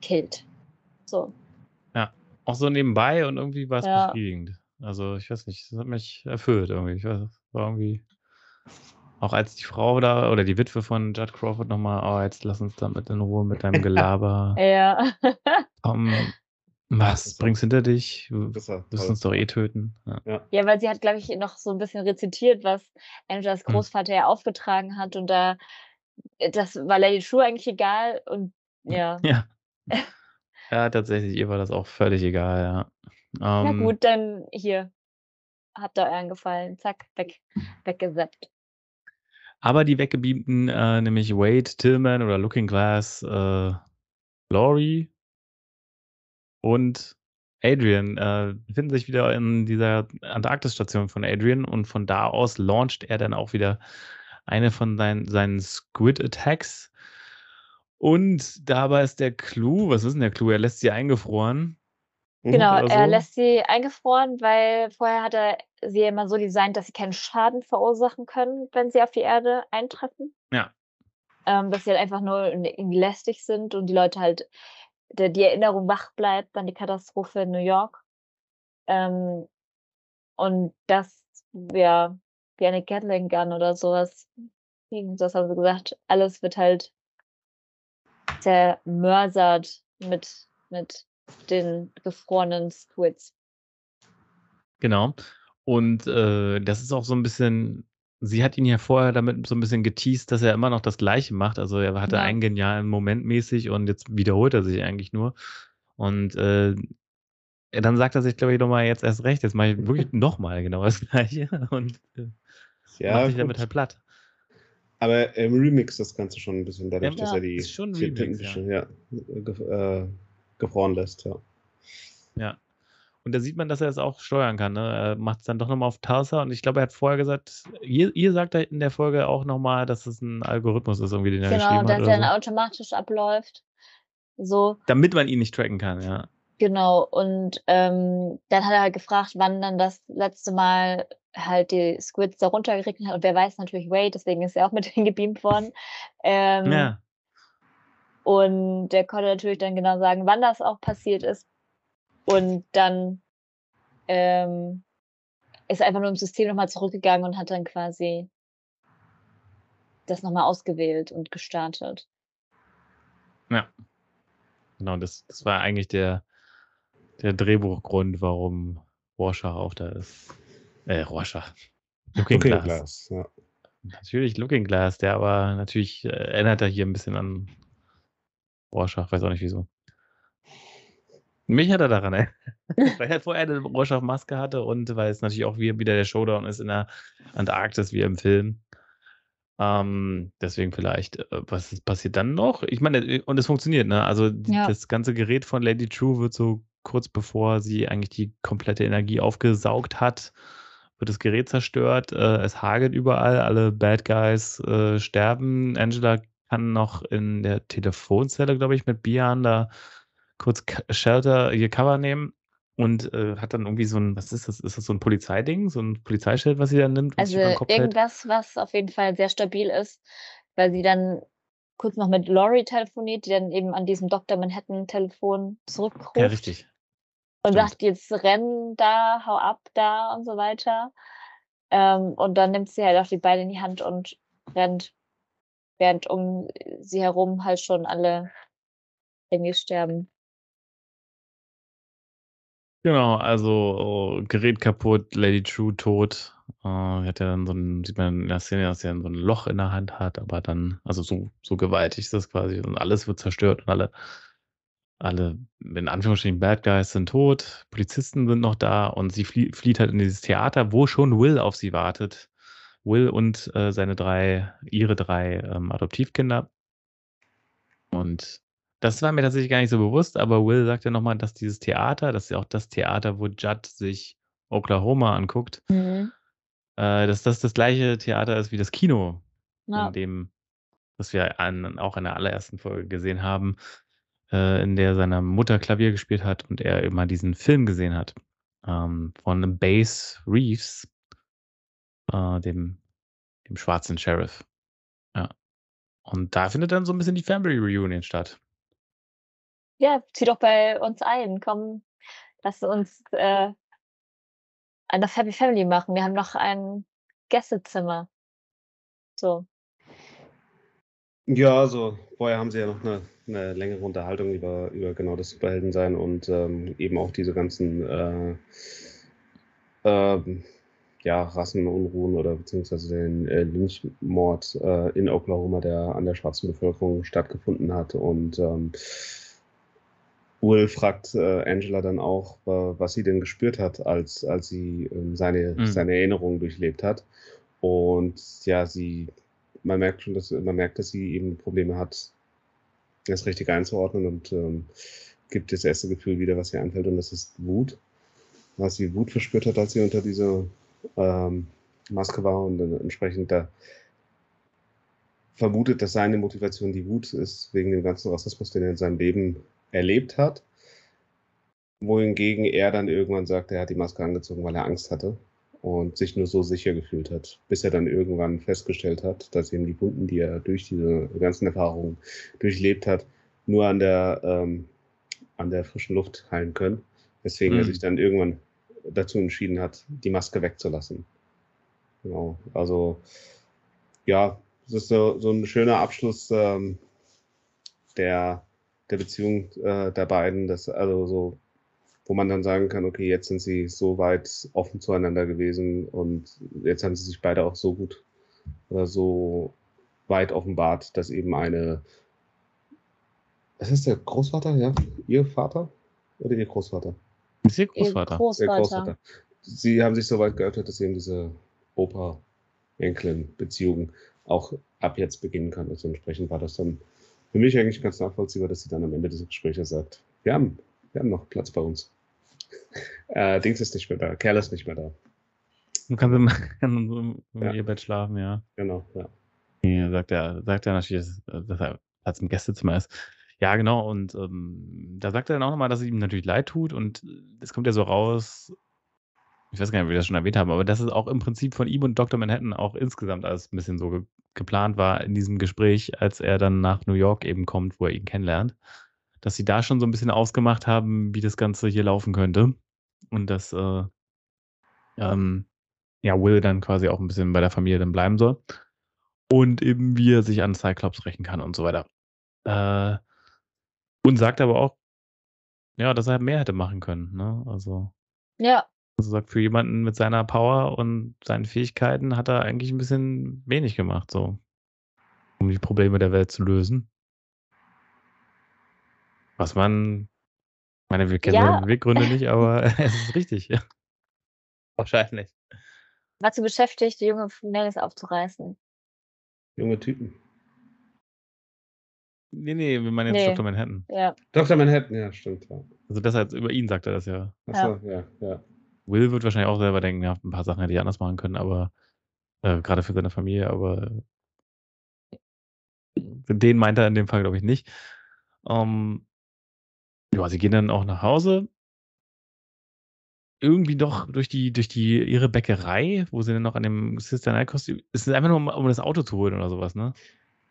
killt. So. Ja, auch so nebenbei und irgendwie war es ja. befriedigend. Also ich weiß nicht, das hat mich erfüllt irgendwie. Ich weiß, war irgendwie auch als die Frau da oder die Witwe von Judd Crawford nochmal, oh, jetzt lass uns damit in Ruhe mit deinem Gelaber. ja. Komm, was bringst hinter dich? Du wirst uns doch eh töten. Ja, ja. ja weil sie hat, glaube ich, noch so ein bisschen rezitiert, was Angels hm. Großvater hm. ja aufgetragen hat. Und da, das war Lady True eigentlich egal. Und ja. Ja. ja, tatsächlich, ihr war das auch völlig egal, ja. Ähm, ja, gut, dann hier. Habt ihr euren Gefallen. Zack, weg, weggesappt. Aber die weggebeamten, äh, nämlich Wade, Tillman oder Looking Glass, äh, Laurie und Adrian äh, befinden sich wieder in dieser Antarktis-Station von Adrian und von da aus launcht er dann auch wieder eine von seinen, seinen Squid-Attacks. Und dabei ist der Clou, was ist denn der Clou? Er lässt sie eingefroren. Genau, er so. lässt sie eingefroren, weil vorher hat er sie immer so designt, dass sie keinen Schaden verursachen können, wenn sie auf die Erde eintreffen. Ja. Ähm, dass sie halt einfach nur irgendwie lästig sind und die Leute halt, der, die Erinnerung wach bleibt an die Katastrophe in New York. Ähm, und das, ja, wie eine Gatling Gun oder sowas. Das haben sie gesagt, alles wird halt zermörsert mit, mit den gefrorenen Squids. Genau. Und äh, das ist auch so ein bisschen, sie hat ihn ja vorher damit so ein bisschen geteased, dass er immer noch das Gleiche macht. Also er hatte ja. einen genialen Moment mäßig und jetzt wiederholt er sich eigentlich nur. Und äh, dann sagt er sich, glaube ich, nochmal jetzt erst recht. Jetzt mache ich wirklich nochmal genau das Gleiche und äh, ja, mache ich damit halt platt. Aber er remix das Ganze schon ein bisschen dadurch, ja, dass er die, ist schon die Remix, ja. ja äh, gefroren lässt, ja. Ja. Und da sieht man, dass er es auch steuern kann. Ne? Er macht es dann doch nochmal auf Tarsa und ich glaube, er hat vorher gesagt, ihr, ihr sagt in der Folge auch nochmal, dass es ein Algorithmus ist, irgendwie, den er genau, geschrieben hat. Genau, dass er dann automatisch abläuft. So. Damit man ihn nicht tracken kann, ja. Genau, und ähm, dann hat er halt gefragt, wann dann das letzte Mal halt die Squids da runtergeregnet hat. Und wer weiß natürlich Wade, deswegen ist er auch mit hingebeamt worden. Ähm, ja. Und der konnte natürlich dann genau sagen, wann das auch passiert ist. Und dann ähm, ist er einfach nur im System nochmal zurückgegangen und hat dann quasi das nochmal ausgewählt und gestartet. Ja. Genau, das, das war eigentlich der, der Drehbuchgrund, warum Rorschach auch da ist. Äh, Rorschach. Looking, Looking Glass. Glass ja. Natürlich Looking Glass, der aber natürlich äh, erinnert er hier ein bisschen an Rorschach, weiß auch nicht wieso. Mich hat er daran erinnert. weil er vorher eine Rorschach-Maske hatte und weil es natürlich auch wieder der Showdown ist in der Antarktis wie im Film. Ähm, deswegen vielleicht, äh, was passiert dann noch? Ich meine, äh, und es funktioniert, ne? Also ja. das ganze Gerät von Lady True wird so kurz bevor sie eigentlich die komplette Energie aufgesaugt hat, wird das Gerät zerstört. Äh, es hagelt überall, alle Bad Guys äh, sterben. Angela kann noch in der Telefonzelle, glaube ich, mit Bian da kurz Shelter ihr Cover nehmen und äh, hat dann irgendwie so ein, was ist das? Ist das so ein Polizeiding, so ein Polizeischild, was sie dann nimmt? Also irgendwas, was auf jeden Fall sehr stabil ist, weil sie dann kurz noch mit Laurie telefoniert, die dann eben an diesem Dr. Manhattan-Telefon zurückruft. Ja, richtig. Und Stimmt. sagt, jetzt renn da, hau ab da und so weiter. Ähm, und dann nimmt sie halt auch die Beine in die Hand und rennt, während um sie herum halt schon alle irgendwie sterben. Genau, also oh, Gerät kaputt, Lady True tot. Äh, hat ja dann so ein, sieht man in der Szene, dass er so ein Loch in der Hand hat, aber dann, also so, so gewaltig ist das quasi und alles wird zerstört und alle, alle, in Anführungsstrichen, Bad Guys sind tot, Polizisten sind noch da und sie flie flieht halt in dieses Theater, wo schon Will auf sie wartet. Will und äh, seine drei, ihre drei ähm, Adoptivkinder. Und das war mir tatsächlich gar nicht so bewusst, aber Will sagt ja nochmal, dass dieses Theater, das ist ja auch das Theater, wo Judd sich Oklahoma anguckt, Mhm. äh, dass das das gleiche Theater ist wie das Kino, Ja. in dem, das wir an, auch in der allerersten Folge gesehen haben, äh, in der seine Mutter Klavier gespielt hat und er immer diesen Film gesehen hat ähm, von Bass Reeves, äh, dem, dem schwarzen Sheriff. Ja. Und da findet dann so ein bisschen die Family Reunion statt. Ja, zieh doch bei uns ein. Komm, lass uns äh, eine Happy Family machen. Wir haben noch ein Gästezimmer. So. Ja, also vorher haben sie ja noch eine, eine längere Unterhaltung über, über genau das Superheldensein und ähm, eben auch diese ganzen äh, ähm, ja, Rassenunruhen oder beziehungsweise den äh, Lynchmord äh, in Oklahoma, der an der schwarzen Bevölkerung stattgefunden hat. Und ähm, Will fragt äh, Angela dann auch, äh, was sie denn gespürt hat, als, als sie ähm, seine, Mhm. seine Erinnerungen durchlebt hat. Und ja, sie, man merkt schon, dass man merkt, dass sie eben Probleme hat, das richtig einzuordnen und ähm, gibt das erste Gefühl wieder, was ihr einfällt, und das ist Wut. Was sie Wut verspürt hat, als sie unter dieser ähm, Maske war und dann entsprechend da vermutet, dass seine Motivation die Wut ist, wegen dem ganzen Rassismus, den er in seinem Leben erlebt hat. Wohingegen er dann irgendwann sagt, er hat die Maske angezogen, weil er Angst hatte und sich nur so sicher gefühlt hat, bis er dann irgendwann festgestellt hat, dass eben die Wunden, die er durch diese ganzen Erfahrungen durchlebt hat, nur an der, ähm, an der frischen Luft heilen können. Weswegen er Mhm. sich dann irgendwann dazu entschieden hat, die Maske wegzulassen. Genau. Also, ja, es ist so, so ein schöner Abschluss ähm, der, der Beziehung äh, der beiden, dass also so, wo man dann sagen kann, okay, jetzt sind sie so weit offen zueinander gewesen und jetzt haben sie sich beide auch so gut oder so weit offenbart, dass eben eine, was ist der Großvater, ja? Ihr Vater oder ihr Großvater? Das ist ihr Ihr Großvater. Der Großvater. Großvater. Sie haben sich so weit geöffnet, dass eben diese Opa-Enkelin-Beziehung auch ab jetzt beginnen kann. Also entsprechend war das dann für mich eigentlich ganz nachvollziehbar, dass sie dann am Ende des Gesprächs sagt, wir haben, wir haben noch Platz bei uns. Äh, Dings ist nicht mehr da, Kerl ist nicht mehr da. Du kannst im, im, im Ja. ihr Bett schlafen, ja. Genau, ja. Ja, sagt er, sagt er natürlich, dass, dass er Platz im Gästezimmer ist. Ja, genau. Und ähm, da sagt er dann auch nochmal, dass es ihm natürlich leid tut. Und es kommt ja so raus, ich weiß gar nicht, ob wir das schon erwähnt haben, aber dass es auch im Prinzip von ihm und Dr. Manhattan auch insgesamt alles ein bisschen so ge geplant war in diesem Gespräch, als er dann nach New York eben kommt, wo er ihn kennenlernt. Dass sie da schon so ein bisschen ausgemacht haben, wie das Ganze hier laufen könnte. Und dass äh, ähm, ja, Will dann quasi auch ein bisschen bei der Familie dann bleiben soll. Und eben wie er sich an Cyclops rächen kann und so weiter. Äh, und sagt aber auch, ja, dass er mehr hätte machen können. Ne? Also, Ja, also sagt, für jemanden mit seiner Power und seinen Fähigkeiten hat er eigentlich ein bisschen wenig gemacht, so, um die Probleme der Welt zu lösen. Was man, ich meine, wir kennen Ja. Beweggründe nicht, aber es ist richtig. Ja. Wahrscheinlich. war zu beschäftigt, die junge Nellis aufzureißen. Junge Typen. Nee, nee, wir meinen jetzt Nee. Dr. Manhattan. Ja, Dr. Manhattan, ja, stimmt, ja. Also das heißt, über ihn sagt er das ja. Achso, ja, ja. Will wird wahrscheinlich auch selber denken, ja, ein paar Sachen hätte ich anders machen können, aber äh, gerade für seine Familie, aber den meint er in dem Fall, glaube ich, nicht. Ähm, ja, sie gehen dann auch nach Hause. Irgendwie doch durch die, durch die ihre Bäckerei, wo sie dann noch an dem Sister Night Kostüm. Es ist einfach nur, um, um das Auto zu holen oder sowas, ne?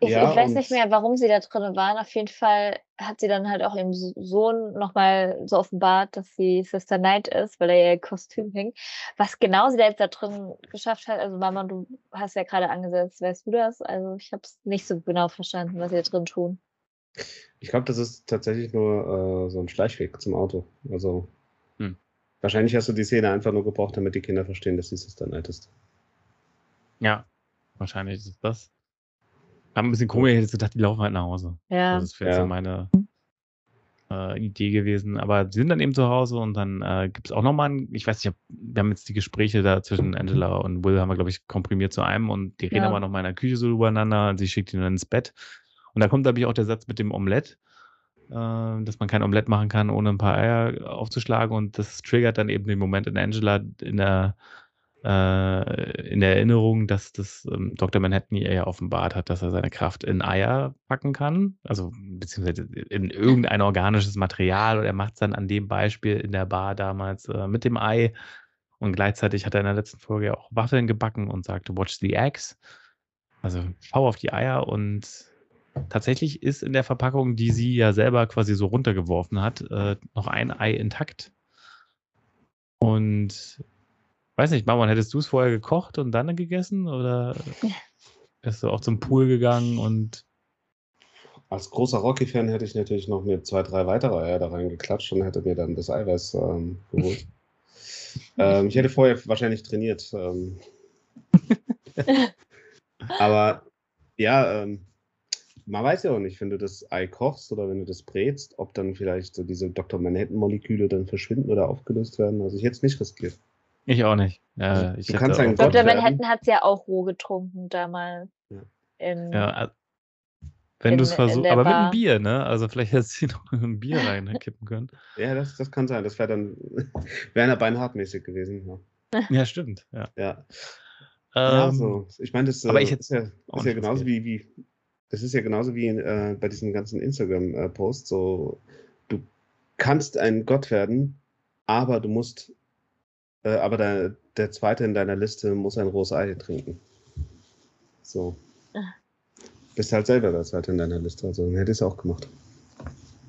Ich, Ja, ich weiß nicht mehr, warum sie da drin waren. Auf jeden Fall hat sie dann halt auch ihrem So- Sohn nochmal so offenbart, dass sie Sister Knight ist, weil er ihr Kostüm hing. Was genau sie da jetzt da drin geschafft hat, also Mama, du hast ja gerade angesetzt, weißt du das? Also ich habe es nicht so genau verstanden, was sie da drin tun. Ich glaube, das ist tatsächlich nur äh, so ein Schleichweg zum Auto. Also, Hm. Wahrscheinlich hast du die Szene einfach nur gebraucht, damit die Kinder verstehen, dass sie Sister Night ist. Ja, wahrscheinlich ist es das. War ein bisschen komisch, ich hätte gedacht, die laufen halt nach Hause. Ja. Das wäre jetzt Ja. so meine äh, Idee gewesen. Aber sie sind dann eben zu Hause und dann äh, gibt es auch nochmal, ein, ich weiß nicht, wir haben jetzt die Gespräche da zwischen Angela und Will, haben wir, glaube ich, komprimiert zu einem und die reden Ja. aber nochmal in der Küche so übereinander und sie schickt ihn dann ins Bett. Und da kommt, glaube ich, auch der Satz mit dem Omelett, äh, dass man kein Omelett machen kann, ohne ein paar Eier aufzuschlagen und das triggert dann eben den Moment in Angela in der äh, in der Erinnerung, dass das ähm, Dr. Manhattan ihr ja offenbart hat, dass er seine Kraft in Eier packen kann, also beziehungsweise in irgendein organisches Material oder er macht es dann an dem Beispiel in der Bar damals äh, mit dem Ei. Und gleichzeitig hat er in der letzten Folge ja auch Waffeln gebacken und sagte, watch the eggs, also schau auf die Eier und tatsächlich ist in der Verpackung, die sie ja selber quasi so runtergeworfen hat, äh, noch ein Ei intakt. Und Weiß nicht, Mama, hättest du es vorher gekocht und dann gegessen oder bist du auch zum Pool gegangen und Als großer Rocky-Fan hätte ich natürlich noch mir zwei, drei weitere Eier da reingeklatscht und hätte mir dann das Eiweiß ähm, geholt. ähm, ich hätte vorher wahrscheinlich trainiert. Ähm. Aber ja, ähm, man weiß ja auch nicht, wenn du das Ei kochst oder wenn du das brätst, ob dann vielleicht so diese Dr. Manhattan-Moleküle dann verschwinden oder aufgelöst werden. Also ich hätte es nicht riskiert. Ich auch nicht. Äh, Also, ich Gott Dr. werden. Manhattan hat es ja auch roh getrunken damals. Ja. In, ja, äh, wenn du es versuchst, der aber mit einem Bar. Bier, ne? Also vielleicht hättest du noch ein Bier reinkippen können. Ja, das, das kann sein. Das wäre dann Werner Beinhardt-mäßig gewesen. Ja. Ja, stimmt. Ja. ja. ja, Ähm, so. Ich meine, das aber äh, ich ist ja, ist ja genauso wie, wie das ist ja genauso wie äh, bei diesen ganzen Instagram-Posts. So, du kannst ein Gott werden, aber du musst, äh, aber der, der zweite in deiner Liste muss ein rohes Ei trinken. So. Ah. Bist halt selber der zweite in deiner Liste, also dann hätte ich es auch gemacht.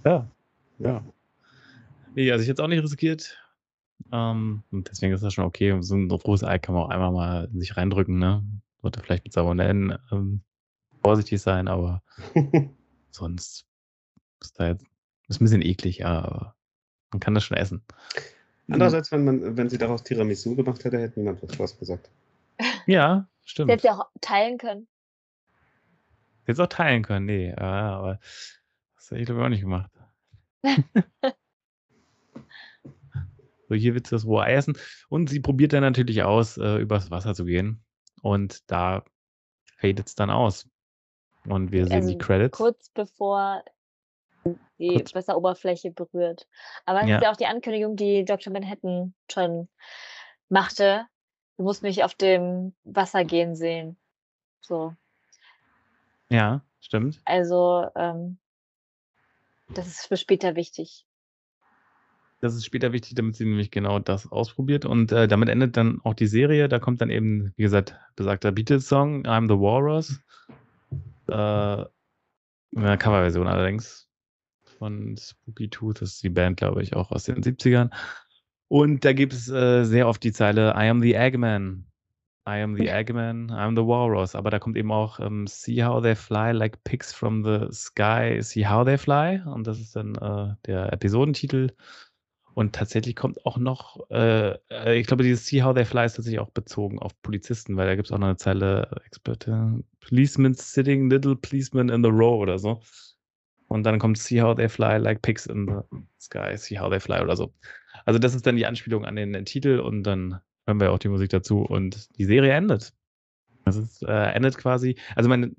Ja. Ja. Nee, also ich hätte es auch nicht riskiert. Ähm, und deswegen ist das schon okay. So ein rohes Ei kann man auch einmal mal in sich reindrücken, ne? Sollte vielleicht mit Salmonellen ähm, vorsichtig sein, aber sonst ist da jetzt ist ein bisschen eklig, ja, aber man kann das schon essen. Andererseits, wenn, man, wenn sie daraus Tiramisu gemacht hätte, hätte niemand was gesagt. Ja, Sie stimmt. hätte ja auch teilen können. Jetzt auch teilen können, nee, ja, aber das hätte ich glaube ich auch nicht gemacht. so, hier willst du das rohe Ei essen. Und sie probiert dann natürlich aus, äh, übers Wasser zu gehen. Und da fadet es dann aus. Und wir sehen die Ähm, Credits. Kurz bevor die Kurz- Wasseroberfläche berührt. Aber es Ja. ist ja auch die Ankündigung, die Dr. Manhattan schon machte. Du musst mich auf dem Wasser gehen sehen. So. Ja, stimmt. Also, ähm, das ist für später wichtig. Das ist später wichtig, damit sie nämlich genau das ausprobiert. Und äh, damit endet dann auch die Serie. Da kommt dann eben, wie gesagt, besagter Beatles-Song, I'm the Walrus. Äh, Coverversion allerdings von Spooky Tooth. Das ist die Band, glaube ich, auch aus den 70ern. Und da gibt es äh, sehr oft die Zeile I am the Eggman. I am the Eggman, I'm the Walrus. Aber da kommt eben auch ähm, See how they fly like pigs from the sky, see how they fly. Und das ist dann äh, der Episodentitel. Und tatsächlich kommt auch noch, äh, äh, ich glaube, dieses See How They Fly ist tatsächlich auch bezogen auf Polizisten, weil da gibt es auch noch eine Zeile, Experte, Policemen sitting, little policeman in the row oder so. Und dann kommt See How They Fly like pigs in the sky, See How They Fly oder so. Also das ist dann die Anspielung an den, den Titel und dann hören wir auch die Musik dazu und die Serie endet. Das ist, äh, endet quasi, also meine,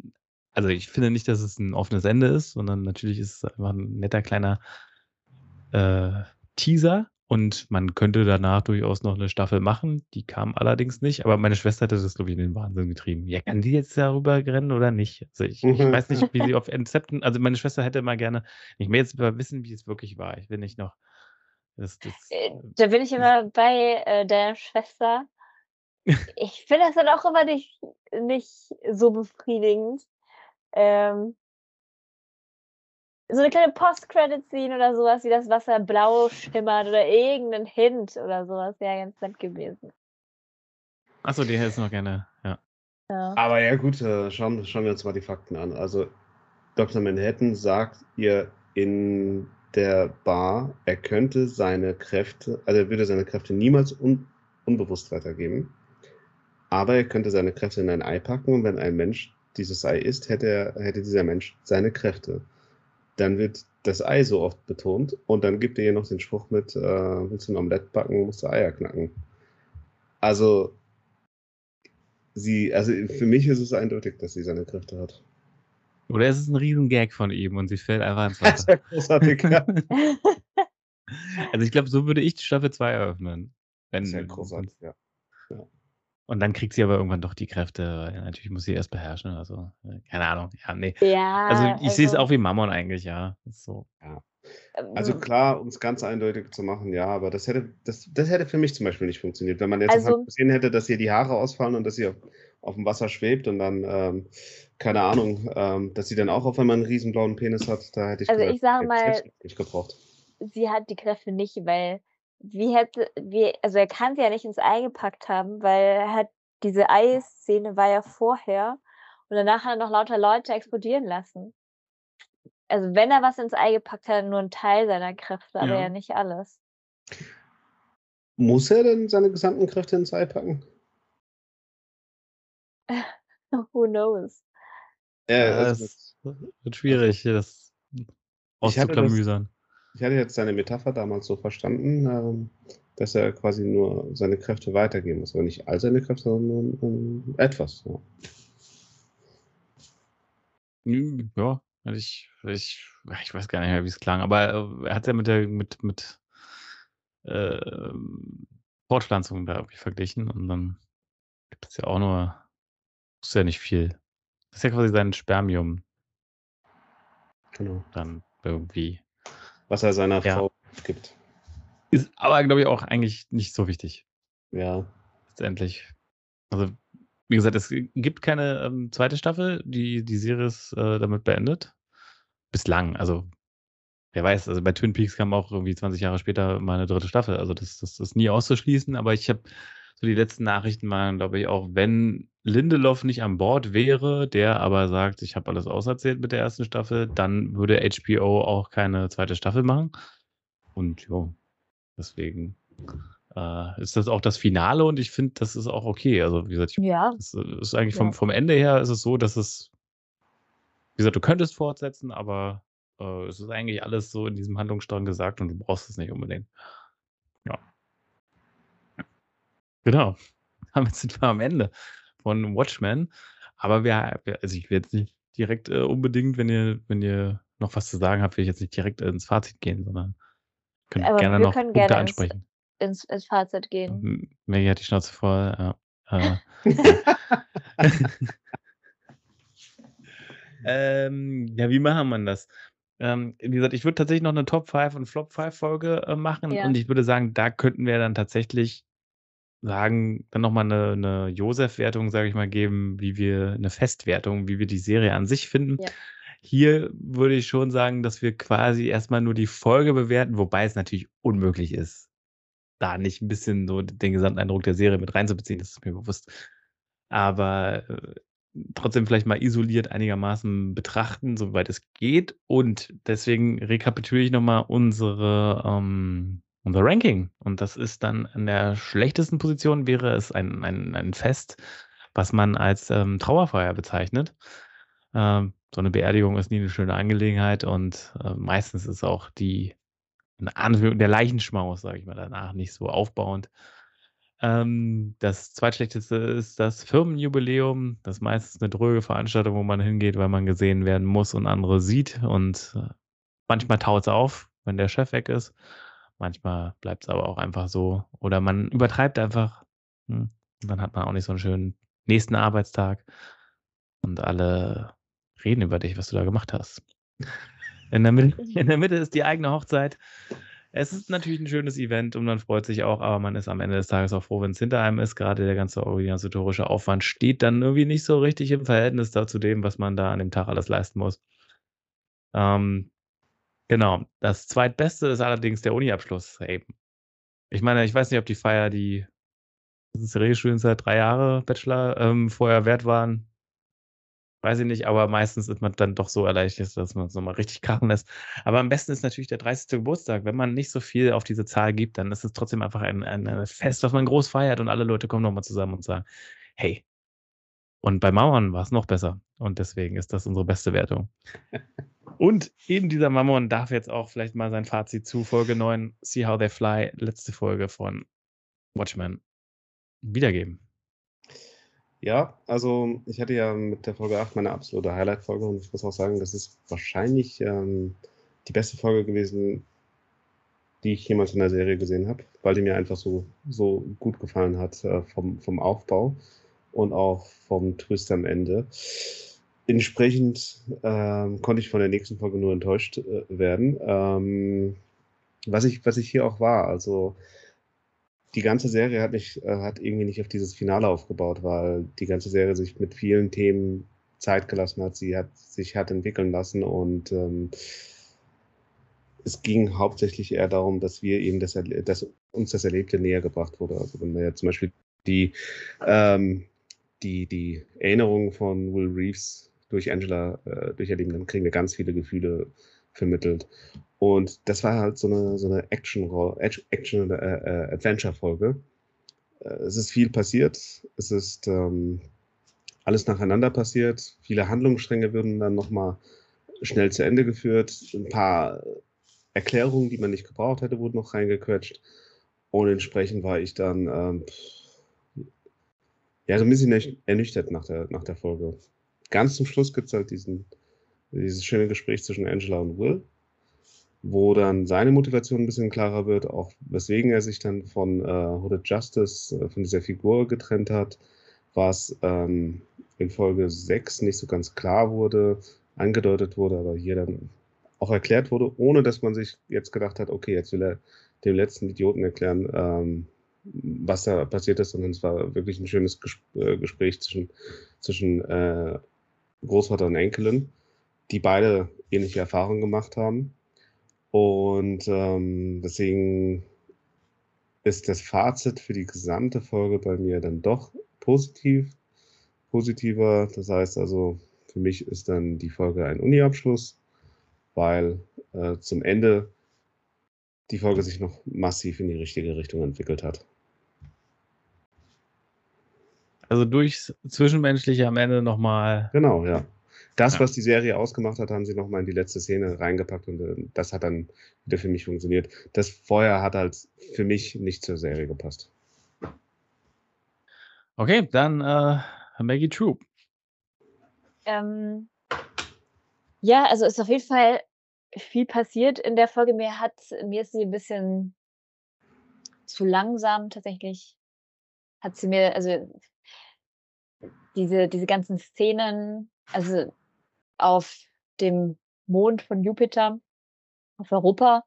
also ich finde nicht, dass es ein offenes Ende ist, sondern natürlich ist es einfach ein netter kleiner äh, Teaser und man könnte danach durchaus noch eine Staffel machen. Die kam allerdings nicht, aber meine Schwester hätte das, glaube ich, in den Wahnsinn getrieben. Ja, kann die jetzt darüber rennen oder nicht? Also ich, ich weiß nicht, wie sie auf Incepten, also meine Schwester hätte mal gerne, ich will jetzt wissen, wie es wirklich war. Ich will nicht noch. Das, das, Äh, Da bin ich immer bei äh, der Schwester. Ich finde das dann auch immer nicht, nicht so befriedigend. Ähm, so eine kleine Post-Credit-Scene oder sowas, wie das Wasser blau schimmert oder irgendein Hint oder sowas, wäre ganz nett gewesen. achso, die hätte es noch gerne, ja. Ja. Aber ja, gut, äh, schauen, schauen wir uns mal die Fakten an. Also, Dr. Manhattan sagt ihr in der Bar, er könnte seine Kräfte, also er würde seine Kräfte niemals un, unbewusst weitergeben, aber er könnte seine Kräfte in ein Ei packen und wenn ein Mensch dieses Ei isst, hätte, er, hätte dieser Mensch seine Kräfte. Dann wird das Ei so oft betont und dann gibt er ihr noch den Spruch mit, äh, willst du ein Omelett backen, musst du Eier knacken. Also, sie, also für mich ist es eindeutig, dass sie seine Kräfte hat. Oder ist es ein Riesengag von ihm und sie fällt einfach ins Das ist Wasser? ja großartig, ja. Also ich glaube, so würde ich Staffel 2 eröffnen. Das ist ja Wenn, großartig, ja. Und dann kriegt sie aber irgendwann doch die Kräfte. weil Natürlich muss sie erst beherrschen. Also, keine Ahnung. Ja, nee. ja, Also ich sehe es auch wie Mammon eigentlich, ja. So. Also ähm, klar, um es ganz eindeutig zu machen, ja, aber das hätte, das, das hätte für mich zum Beispiel nicht funktioniert. Wenn man jetzt Also- also, gesehen hätte, dass ihr die Haare ausfallen und dass sie auf, auf dem Wasser schwebt und dann, ähm, keine Ahnung, ähm, dass sie dann auch auf einmal einen riesen blauen Penis hat, da hätte ich Also gesagt, ich sage mal- nicht gebraucht. sie hat die Kräfte nicht, weil wie hätte, wie, also er kann sie ja nicht ins Ei gepackt haben, weil er hat diese Eiszene war ja vorher und danach hat er noch lauter Leute explodieren lassen. Also wenn er was ins Ei gepackt hat, nur ein Teil seiner Kräfte, aber Ja. ja nicht alles. Muss er denn seine gesamten Kräfte ins Ei packen? Who knows? Ja, also, es wird schwierig, das Ich hatte das- auszuklamüsern. Ich hatte jetzt seine Metapher damals so verstanden, ähm, dass er quasi nur seine Kräfte weitergeben muss, aber nicht all seine Kräfte, sondern nur ähm, etwas. Ja. Ja, also ich, ich, ich weiß gar nicht mehr, wie es klang, aber äh, er hat ja mit der mit mit ähm, Fortpflanzung da irgendwie verglichen und dann gibt es ja auch nur, ist ja nicht viel. Das ist ja quasi sein Spermium Genau. dann irgendwie. Was er seiner Ja. Frau gibt. Ist aber, glaube ich, auch eigentlich nicht so wichtig, Ja. letztendlich. Also, wie gesagt, es gibt keine ähm, zweite Staffel, die die Serie ist äh, damit beendet. Bislang, also wer weiß, also bei Twin Peaks kam auch irgendwie 20 Jahre später mal eine dritte Staffel, also das, das ist nie auszuschließen, aber ich habe so die letzten Nachrichten waren, glaube ich, auch wenn Lindelof nicht an Bord wäre, der aber sagt, ich habe alles auserzählt mit der ersten Staffel, dann würde HBO auch keine zweite Staffel machen. Und ja, deswegen äh, ist das auch das Finale und ich finde, das ist auch okay. Also, wie gesagt, ich Ja, es ist eigentlich vom, Ja. vom Ende her ist es so, dass es, wie gesagt, du könntest fortsetzen, aber äh, es ist eigentlich alles so in diesem Handlungsstrang gesagt und du brauchst es nicht unbedingt. Ja. Genau. Damit sind wir am Ende von Watchmen. Aber wir, also ich will jetzt nicht direkt äh, unbedingt, wenn ihr, wenn ihr noch was zu sagen habt, will ich jetzt nicht direkt ins Fazit gehen, sondern könnt Aber gerne wir noch können Punkte gerne ins- ansprechen. ins, ins Fazit gehen. Maggie hat die Schnauze voll. Ja. Äh, ähm, ja, wie machen man das? Ähm, wie gesagt, ich würde tatsächlich noch eine Top 5 und Flop 5 Folge äh, machen Ja. und ich würde sagen, da könnten wir dann tatsächlich sagen, dann nochmal eine, eine Josef-Wertung, sage ich mal, geben, wie wir, eine Festwertung, wie wir die Serie an sich finden. Ja. Hier würde ich schon sagen, dass wir quasi erstmal nur die Folge bewerten, wobei es natürlich unmöglich ist, da nicht ein bisschen so den Gesamteindruck der Serie mit reinzubeziehen, das ist mir bewusst. Aber äh, trotzdem vielleicht mal isoliert einigermaßen betrachten, soweit es geht. Und deswegen rekapituliere ich nochmal unsere, ähm, unser Ranking. Und das ist dann in der schlechtesten Position wäre es ein, ein, ein Fest, was man als ähm, Trauerfeier bezeichnet. Ähm, so eine Beerdigung ist nie eine schöne Angelegenheit und äh, meistens ist auch die der Leichenschmaus, sage ich mal, danach nicht so aufbauend. Ähm, das zweitschlechteste ist das Firmenjubiläum. Das ist meistens eine dröge Veranstaltung, wo man hingeht, weil man gesehen werden muss und andere sieht. Und äh, manchmal taut es auf, wenn der Chef weg ist. Manchmal bleibt es aber auch einfach so. Oder man übertreibt einfach. Hm. Und dann hat man auch nicht so einen schönen nächsten Arbeitstag. Und alle reden über dich, was du da gemacht hast. In der, Mitte, in der Mitte ist die eigene Hochzeit. Es ist natürlich ein schönes Event und man freut sich auch, aber man ist am Ende des Tages auch froh, wenn es hinter einem ist. Gerade der ganze organisatorische Aufwand steht dann irgendwie nicht so richtig im Verhältnis dazu dem, was man da an dem Tag alles leisten muss. Ähm, genau. Das zweitbeste ist allerdings der Uni-Abschluss. Hey, ich meine, ich weiß nicht, ob die Feier die Regelstudienzeit drei Jahre Bachelor ähm, vorher wert waren. weiß ich nicht, aber meistens ist man dann doch so erleichtert, dass man es nochmal richtig krachen lässt. Aber am besten ist natürlich der 30. Geburtstag. Wenn man nicht so viel auf diese Zahl gibt, dann ist es trotzdem einfach ein, ein Fest, was man groß feiert und alle Leute kommen nochmal zusammen und sagen, hey. Und bei Mauern war es noch besser. Und deswegen ist das unsere beste Wertung. Und eben dieser Mammon darf jetzt auch vielleicht mal sein Fazit zu Folge 9, See How They Fly, letzte Folge von Watchmen, wiedergeben. Ja, also ich hatte ja mit der Folge 8 meine absolute Highlight-Folge und ich muss auch sagen, das ist wahrscheinlich ähm, die beste Folge gewesen, die ich jemals in der Serie gesehen habe, weil die mir einfach so, so gut gefallen hat äh, vom, vom Aufbau und auch vom Twist am Ende. Entsprechend ähm, konnte ich von der nächsten Folge nur enttäuscht äh, werden. Ähm, was, ich, was ich hier auch war, also die ganze Serie hat, nicht, äh, hat irgendwie nicht auf dieses Finale aufgebaut, weil die ganze Serie sich mit vielen Themen Zeit gelassen hat. Sie hat sich hat entwickeln lassen und ähm, es ging hauptsächlich eher darum, dass wir eben das, dass uns das Erlebte näher gebracht wurde. Also wenn wir ja zum Beispiel die, ähm, die, die Erinnerung von Will Reeves durch Angela äh, durcherleben, dann kriegen wir ganz viele Gefühle vermittelt. Und das war halt so eine, so eine Action-Adventure-Folge. Action, äh, es ist viel passiert. Es ist ähm, alles nacheinander passiert. Viele Handlungsstränge würden dann nochmal schnell zu Ende geführt. Ein paar Erklärungen, die man nicht gebraucht hätte, wurden noch reingequetscht. Und entsprechend war ich dann ähm, ja so ein bisschen ernüchtert nach der, nach der Folge. Ganz zum Schluss gibt es halt diesen, dieses schöne Gespräch zwischen Angela und Will wo dann seine Motivation ein bisschen klarer wird, auch weswegen er sich dann von äh, Hooded Justice, äh, von dieser Figur getrennt hat, was ähm, in Folge 6 nicht so ganz klar wurde, angedeutet wurde, aber hier dann auch erklärt wurde, ohne dass man sich jetzt gedacht hat, okay, jetzt will er dem letzten Idioten erklären, ähm, was da passiert ist, sondern es war wirklich ein schönes äh, Gespräch zwischen, zwischen äh, Großvater und Enkelin, die beide ähnliche Erfahrungen gemacht haben und ähm, deswegen ist das Fazit für die gesamte Folge bei mir dann doch positiv, positiver. Das heißt also, für mich ist dann die Folge ein Uni-Abschluss, weil äh, zum Ende die Folge sich noch massiv in die richtige Richtung entwickelt hat. Also durchs Zwischenmenschliche am Ende nochmal. Genau, ja das, ja. was die Serie ausgemacht hat, haben sie nochmal in die letzte Szene reingepackt und äh, das hat dann wieder für mich funktioniert. Das vorher hat halt für mich nicht zur Serie gepasst. Okay, dann äh, Maggie Troop. Ähm, ja, also ist auf jeden Fall viel passiert in der Folge. Mir hat, mir ist sie ein bisschen zu langsam tatsächlich. Hat sie mir, also diese, diese ganzen Szenen, also auf dem Mond von Jupiter, auf Europa,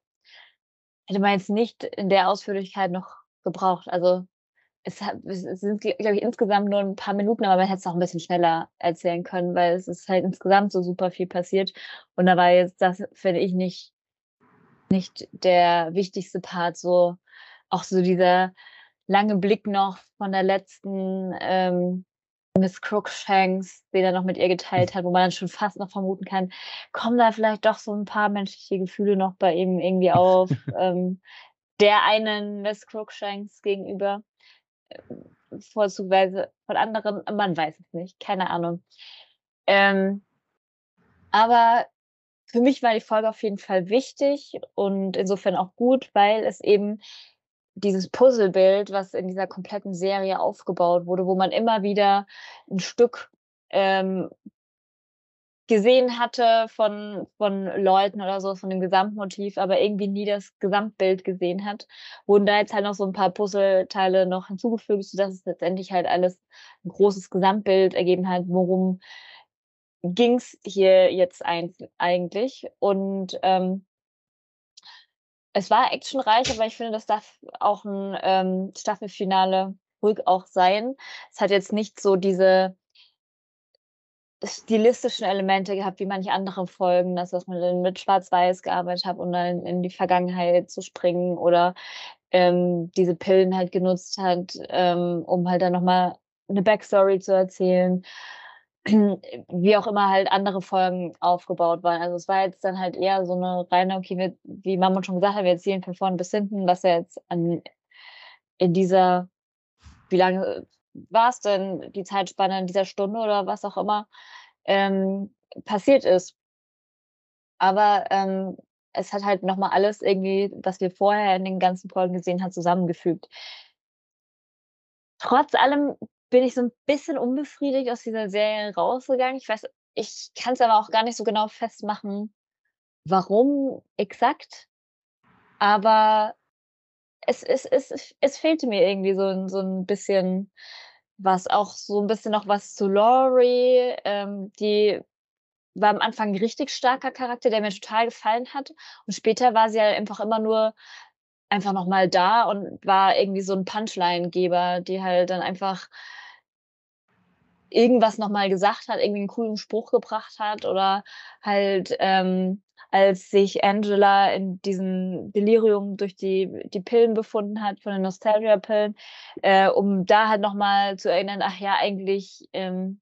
hätte man jetzt nicht in der Ausführlichkeit noch gebraucht. Also es, es sind, glaube ich, insgesamt nur ein paar Minuten, aber man hätte es auch ein bisschen schneller erzählen können, weil es ist halt insgesamt so super viel passiert. Und da war jetzt das, finde ich, nicht, nicht der wichtigste Part, so auch so dieser lange Blick noch von der letzten ähm, Miss Crookshanks, den er noch mit ihr geteilt hat, wo man dann schon fast noch vermuten kann, kommen da vielleicht doch so ein paar menschliche Gefühle noch bei ihm irgendwie auf, ähm, der einen Miss Crookshanks gegenüber, äh, vorzugsweise von anderen, man weiß es nicht, keine Ahnung. Ähm, aber für mich war die Folge auf jeden Fall wichtig und insofern auch gut, weil es eben dieses Puzzlebild, was in dieser kompletten Serie aufgebaut wurde, wo man immer wieder ein Stück ähm, gesehen hatte von, von Leuten oder so, von dem Gesamtmotiv, aber irgendwie nie das Gesamtbild gesehen hat, wurden da jetzt halt noch so ein paar Puzzleteile noch hinzugefügt, sodass es letztendlich halt alles ein großes Gesamtbild ergeben hat, worum ging's hier jetzt eigentlich. Und ähm, es war actionreich, aber ich finde, das darf auch ein ähm, Staffelfinale ruhig auch sein. Es hat jetzt nicht so diese stilistischen Elemente gehabt, wie manche andere Folgen, das, was man dann mit Schwarz-Weiß gearbeitet hat, um dann in die Vergangenheit zu springen oder ähm, diese Pillen halt genutzt hat, ähm, um halt dann nochmal eine Backstory zu erzählen. Wie auch immer halt andere Folgen aufgebaut waren. Also es war jetzt dann halt eher so eine reine, okay, wir, wie Mama schon gesagt hat, wir erzählen von vorn bis hinten, was ja jetzt an, in dieser, wie lange war es denn, die Zeitspanne in dieser Stunde oder was auch immer, ähm, passiert ist. Aber ähm, es hat halt nochmal alles irgendwie, was wir vorher in den ganzen Folgen gesehen haben, zusammengefügt. Trotz allem bin ich so ein bisschen unbefriedigt aus dieser Serie rausgegangen. Ich weiß ich kann es aber auch gar nicht so genau festmachen, warum exakt. Aber es es es es fehlte mir irgendwie so so 'n bisschen was, auch so ein bisschen noch was zu Laurie, ähm, die war am Anfang 'n richtig starker Charakter, der mir total gefallen hat. Und später war sie halt einfach immer nur einfach noch mal da und war irgendwie so 'n Punchline-Geber, die halt dann einfach irgendwas noch mal gesagt hat, irgendwie 'n coolen Spruch gebracht hat oder halt, ähm, als sich Angela in diesem Delirium durch die die Pillen befunden hat, von den Nostalgia-Pillen, äh, um da halt noch mal zu erinnern: „Ach ja, eigentlich, ähm,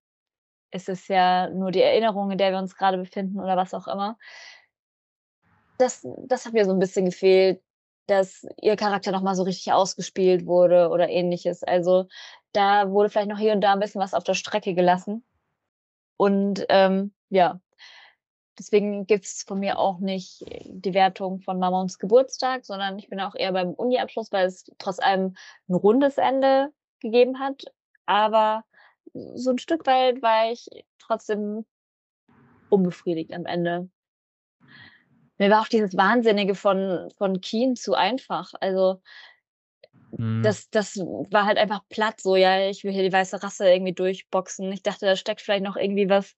ist es ja nur die Erinnerung, in der wir uns grade befinden“ oder was auch immer. Das das hat mir so 'n bisschen gefehlt, dass ihr Charakter noch mal so richtig ausgespielt wurde oder Ähnliches. Also, da wurde vielleicht noch hier und da 'n bisschen was auf der Strecke gelassen. Und, ähm, ja, deswegen gibt's von mir auch nicht die Wertung von Mamons Geburtstag, sondern ich bin auch eher beim Uni-Abschluss, weil es trotz allem 'n rundes Ende gegeben hat. Aber so 'n Stück weit war ich trotzdem unbefriedigt am Ende. Mir war auch dieses Wahnsinnige von von Keen zu einfach. Also Mhm. das das war halt einfach platt so: „Ja, ich will hier die weiße Rasse irgendwie durchboxen.“ Ich dachte, da steckt vielleicht noch irgendwie was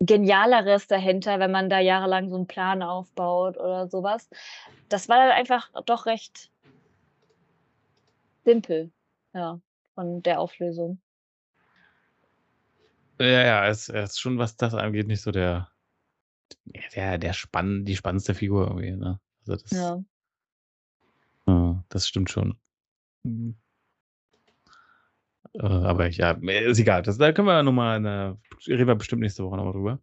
Genialeres dahinter, wenn man da jahrelang so 'n Plan aufbaut oder so was. Das war dann einfach doch recht simpel, ja, von der Auflösung. Ja, ja, er ist er ist schon, was das angeht, nicht so der der der spann die spannendste Figur irgendwie, ne? Also, das Ja. äh, das stimmt schon. Mhm. Äh, aber ja, ist egal. Das da können wir ja noch mal in der reden wir bestimmt nächste Woche noch mal drüber,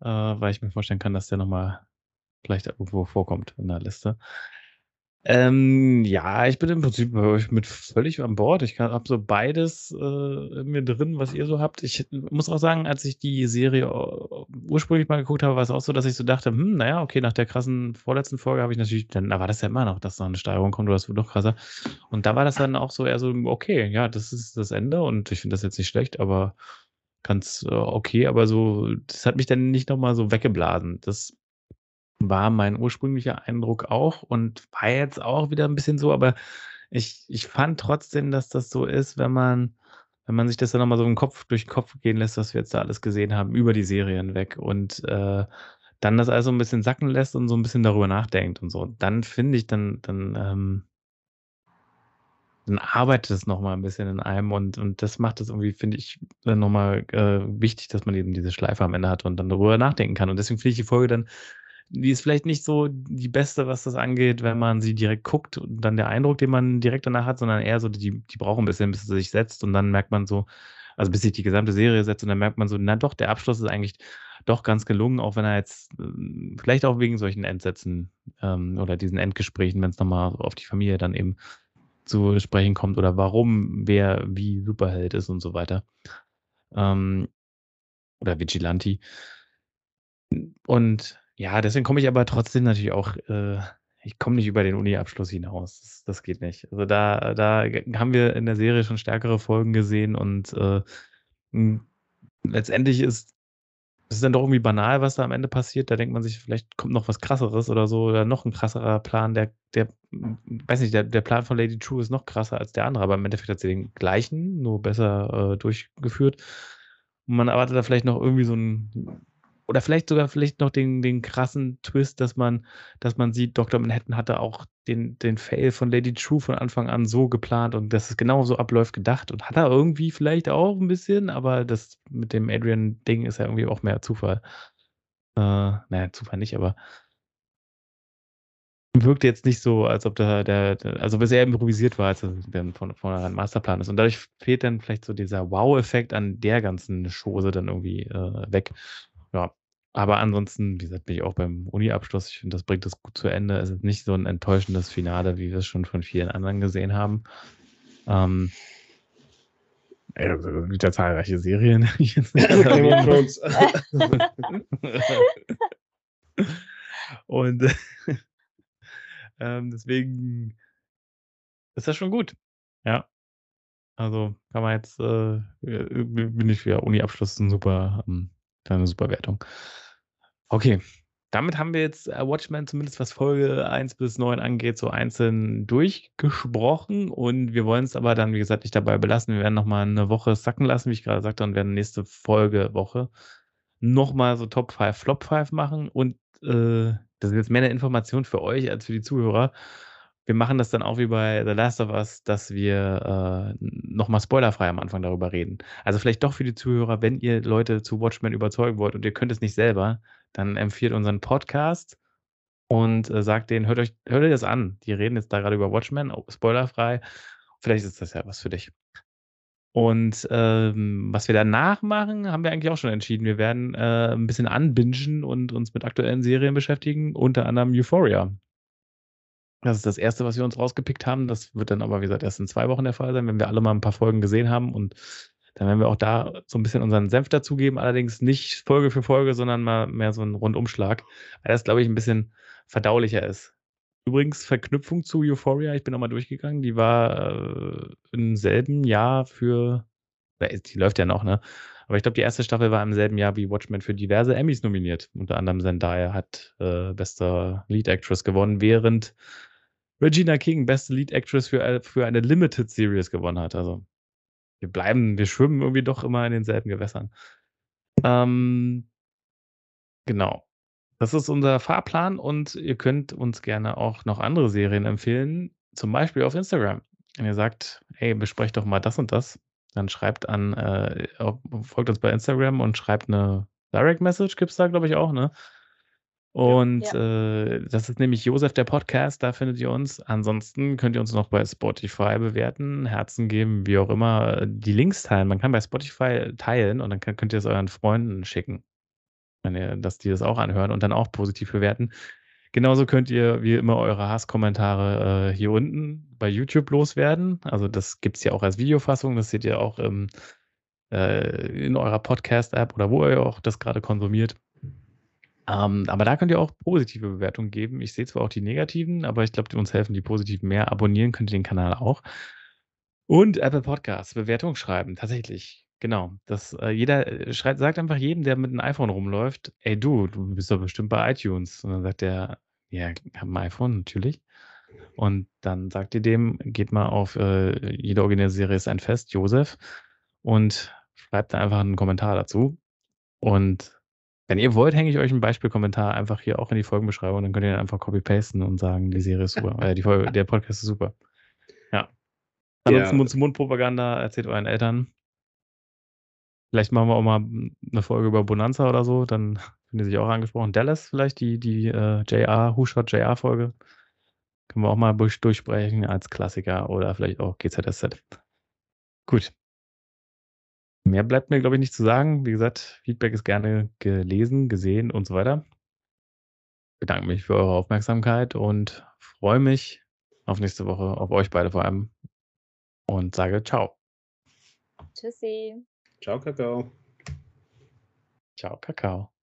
äh, weil ich mir vorstellen kann, dass der noch mal vielleicht irgendwo vorkommt in der Liste. Ähm, ja, ich bin im Prinzip euch mit völlig an Bord. Ich habe so beides, äh, in mir drin, was ihr so habt. Ich muss auch sagen, als ich die Serie u ursprünglich mal geguckt habe, war es auch so, dass ich so dachte: „Hm, na ja, okay, nach der krassen vorletzten Folge habe ich natürlich dann da war das ja immer noch, dass noch 'ne Steigerung kommt oder es wird noch krasser. Und da war das dann auch so eher so, okay, ja, das ist das Ende und ich finde das jetzt nicht schlecht, aber ganz, äh, okay, aber so das hat mich dann nicht noch mal so weggeblasen. Das war mein ursprünglicher Eindruck auch und war jetzt auch wieder 'n bisschen so, aber ich ich fand trotzdem, dass das so ist, wenn man wenn man sich das dann noch mal so im Kopf durch 'n Kopf gehen lässt, was wir jetzt da alles gesehen haben über die Serie hinweg und, äh, dann das alles so 'n bisschen sacken lässt und so 'n bisschen darüber nachdenkt und so. Dann finde ich, dann dann, ähm dann arbeitet es noch mal 'n bisschen in einem und und das macht es irgendwie, finde ich, dann noch mal, äh, wichtig, dass man eben diese Schleife am Ende hat und dann darüber nachdenken kann. Und deswegen finde ich die Folge dann die ist vielleicht nicht so die beste, was das angeht, wenn man sie direkt guckt und dann der Eindruck, den man direkt danach hat, sondern eher so, die die braucht 'n bisschen, bis sie sich setzt und dann merkt man so also, bis sich die gesamte Serie setzt und dann merkt man so: „Na doch, der Abschluss ist eigentlich doch ganz gelungen“, auch wenn er jetzt, hm, vielleicht auch wegen solchen Endsätzen, ähm, oder diesen Endgesprächen, wenn's noch mal auf die Familie dann eben zu sprechen kommt oder warum wer wie Superheld ist und so weiter. Ähm, oder Vigilante. Und ja, deswegen komme ich aber trotzdem natürlich auch äh, ich komme nicht über den Uni-Abschluss hinaus. Das das geht nicht. Also, da da haben wir in der Serie schon stärkere Folgen gesehen und, äh, hm, letztendlich ist ist dann doch irgendwie banal, was da am Ende passiert. Da denkt man sich, vielleicht kommt noch was Krasseres oder so oder noch 'n krasserer Plan. Der der weiß nicht, der der Plan von Lady Trieu ist noch krasser als der andere, aber im Endeffekt hat sie den gleichen, nur besser, äh, durchgeführt. Und man erwartet da vielleicht noch irgendwie so 'n oder vielleicht sogar vielleicht noch den den krassen Twist, dass man dass man sieht, Doktor Manhattan hatte auch den den Fail von Lady Trieu von Anfang an so geplant und dass es genauso abläuft gedacht und hat er irgendwie vielleicht auch 'n bisschen, aber das mit dem Adrian-Ding ist ja irgendwie auch mehr Zufall. Äh, na ja, Zufall nicht, aber wirkte jetzt nicht so, als ob der, der, der also bisher improvisiert war, als er von, einem Masterplan ist. Und dadurch fehlt dann vielleicht so dieser Wow-Effekt an der ganzen Chose dann irgendwie äh, weg. Ja. Aber ansonsten, wie gesagt, bin ich auch beim Uni-Abschluss. Ich finde, das bringt das gut zu Ende. Es ist nicht so ein enttäuschendes Finale, wie wir es schon von vielen anderen gesehen haben. Ähm, also, wieder zahlreiche Serien. Game of Thrones. Und ähm, deswegen ist das schon gut. Ja. Also kann man jetzt, äh, äh bin ich für Uni-Abschluss ein super, ähm, eine super Wertung. Okay, damit haben wir jetzt äh, Watchmen zumindest was Folge 1 bis 9 angeht, so einzeln durchgesprochen und wir wollen es aber dann, wie gesagt, nicht dabei belassen. Wir werden nochmal eine Woche sacken lassen, wie ich gerade sagte, und werden nächste Folge, Woche nochmal so Top 5, Flop 5 machen und äh, das ist jetzt mehr eine Information für euch als für die Zuhörer. Wir machen das dann auch wie bei The Last of Us, dass wir äh, nochmal spoilerfrei am Anfang darüber reden. Also vielleicht doch für die Zuhörer, wenn ihr Leute zu Watchmen überzeugen wollt und ihr könnt es nicht selber, dann empfiehlt unseren Podcast und äh, sagt denen, hört euch, hört euch das an. Die reden jetzt da gerade über Watchmen, oh, spoilerfrei. Vielleicht ist das ja was für dich. Und ähm, was wir danach machen, haben wir eigentlich auch schon entschieden. Wir werden äh, ein bisschen anbingen und uns mit aktuellen Serien beschäftigen, unter anderem Euphoria. Das ist das erste, was wir uns rausgepickt haben. Das wird dann aber, wie gesagt, erst in zwei Wochen der Fall sein, wenn wir alle mal ein paar Folgen gesehen haben. Und dann werden wir auch da so ein bisschen unseren Senf dazugeben. Allerdings nicht Folge für Folge, sondern mal mehr so ein Rundumschlag, weil das, glaube ich, ein bisschen verdaulicher ist. Übrigens, Verknüpfung zu Euphoria, ich bin nochmal durchgegangen, die war äh, im selben Jahr für, die läuft ja noch, ne? Aber ich glaube, die erste Staffel war im selben Jahr wie Watchmen für diverse Emmys nominiert. Unter anderem Zendaya hat äh, bester Lead Actress gewonnen, während Regina King beste Lead Actress für, äh, für eine Limited Series gewonnen hat. Also wir bleiben, wir schwimmen irgendwie doch immer in denselben Gewässern. Ähm, genau. Das ist unser Fahrplan und ihr könnt uns gerne auch noch andere Serien empfehlen, zum Beispiel auf Instagram. Wenn ihr sagt, hey, besprecht doch mal das und das, dann schreibt an, äh, folgt uns bei Instagram und schreibt eine Direct Message, gibt es da, glaube ich, auch, ne? Und ja. äh, das ist nämlich Josef der Podcast, da findet ihr uns. Ansonsten könnt ihr uns noch bei Spotify bewerten, Herzen geben, wie auch immer, die Links teilen. Man kann bei Spotify teilen und dann könnt ihr es euren Freunden schicken wenn ihr, dass die das auch anhören und dann auch positiv bewerten. Genauso könnt ihr wie immer eure Hasskommentare äh, hier unten bei YouTube loswerden. Also das gibt es ja auch als Videofassung, das seht ihr auch im, äh, in eurer Podcast-App oder wo ihr auch das gerade konsumiert. Ähm, aber da könnt ihr auch positive Bewertungen geben. Ich sehe zwar auch die negativen, aber ich glaube, die uns helfen die positiven mehr. Abonnieren könnt ihr den Kanal auch. Und Apple Podcasts, Bewertung schreiben, tatsächlich. Genau, dass äh, jeder äh, schreit, sagt einfach jedem, der mit einem iPhone rumläuft, ey du, du bist doch bestimmt bei iTunes. Und dann sagt der, ja, ich habe ein iPhone, natürlich. Und dann sagt ihr dem, geht mal auf äh, jede Originalserie ist ein Fest, Josef, und schreibt da einfach einen Kommentar dazu. Und wenn ihr wollt, hänge ich euch einen Beispielkommentar einfach hier auch in die Folgenbeschreibung, dann könnt ihr einfach copy-pasten und sagen, die Serie ist super, äh, die Folge, der Podcast ist super. Ja. Ansonsten ja. Mund-zu-Mund-Propaganda, erzählt euren Eltern. Vielleicht machen wir auch mal eine Folge über Bonanza oder so, dann sind die sich auch angesprochen. Dallas vielleicht, die, die äh, JR, Who-Shot JR-Folge. Können wir auch mal durch, durchsprechen als Klassiker oder vielleicht auch GZSZ. Gut. Mehr bleibt mir, glaube ich, nicht zu sagen. Wie gesagt, Feedback ist gerne gelesen, gesehen und so weiter. Ich bedanke mich für eure Aufmerksamkeit und freue mich auf nächste Woche, auf euch beide vor allem. Und sage ciao. Tschüssi. Ciao, Kakao. Ciao, Kakao.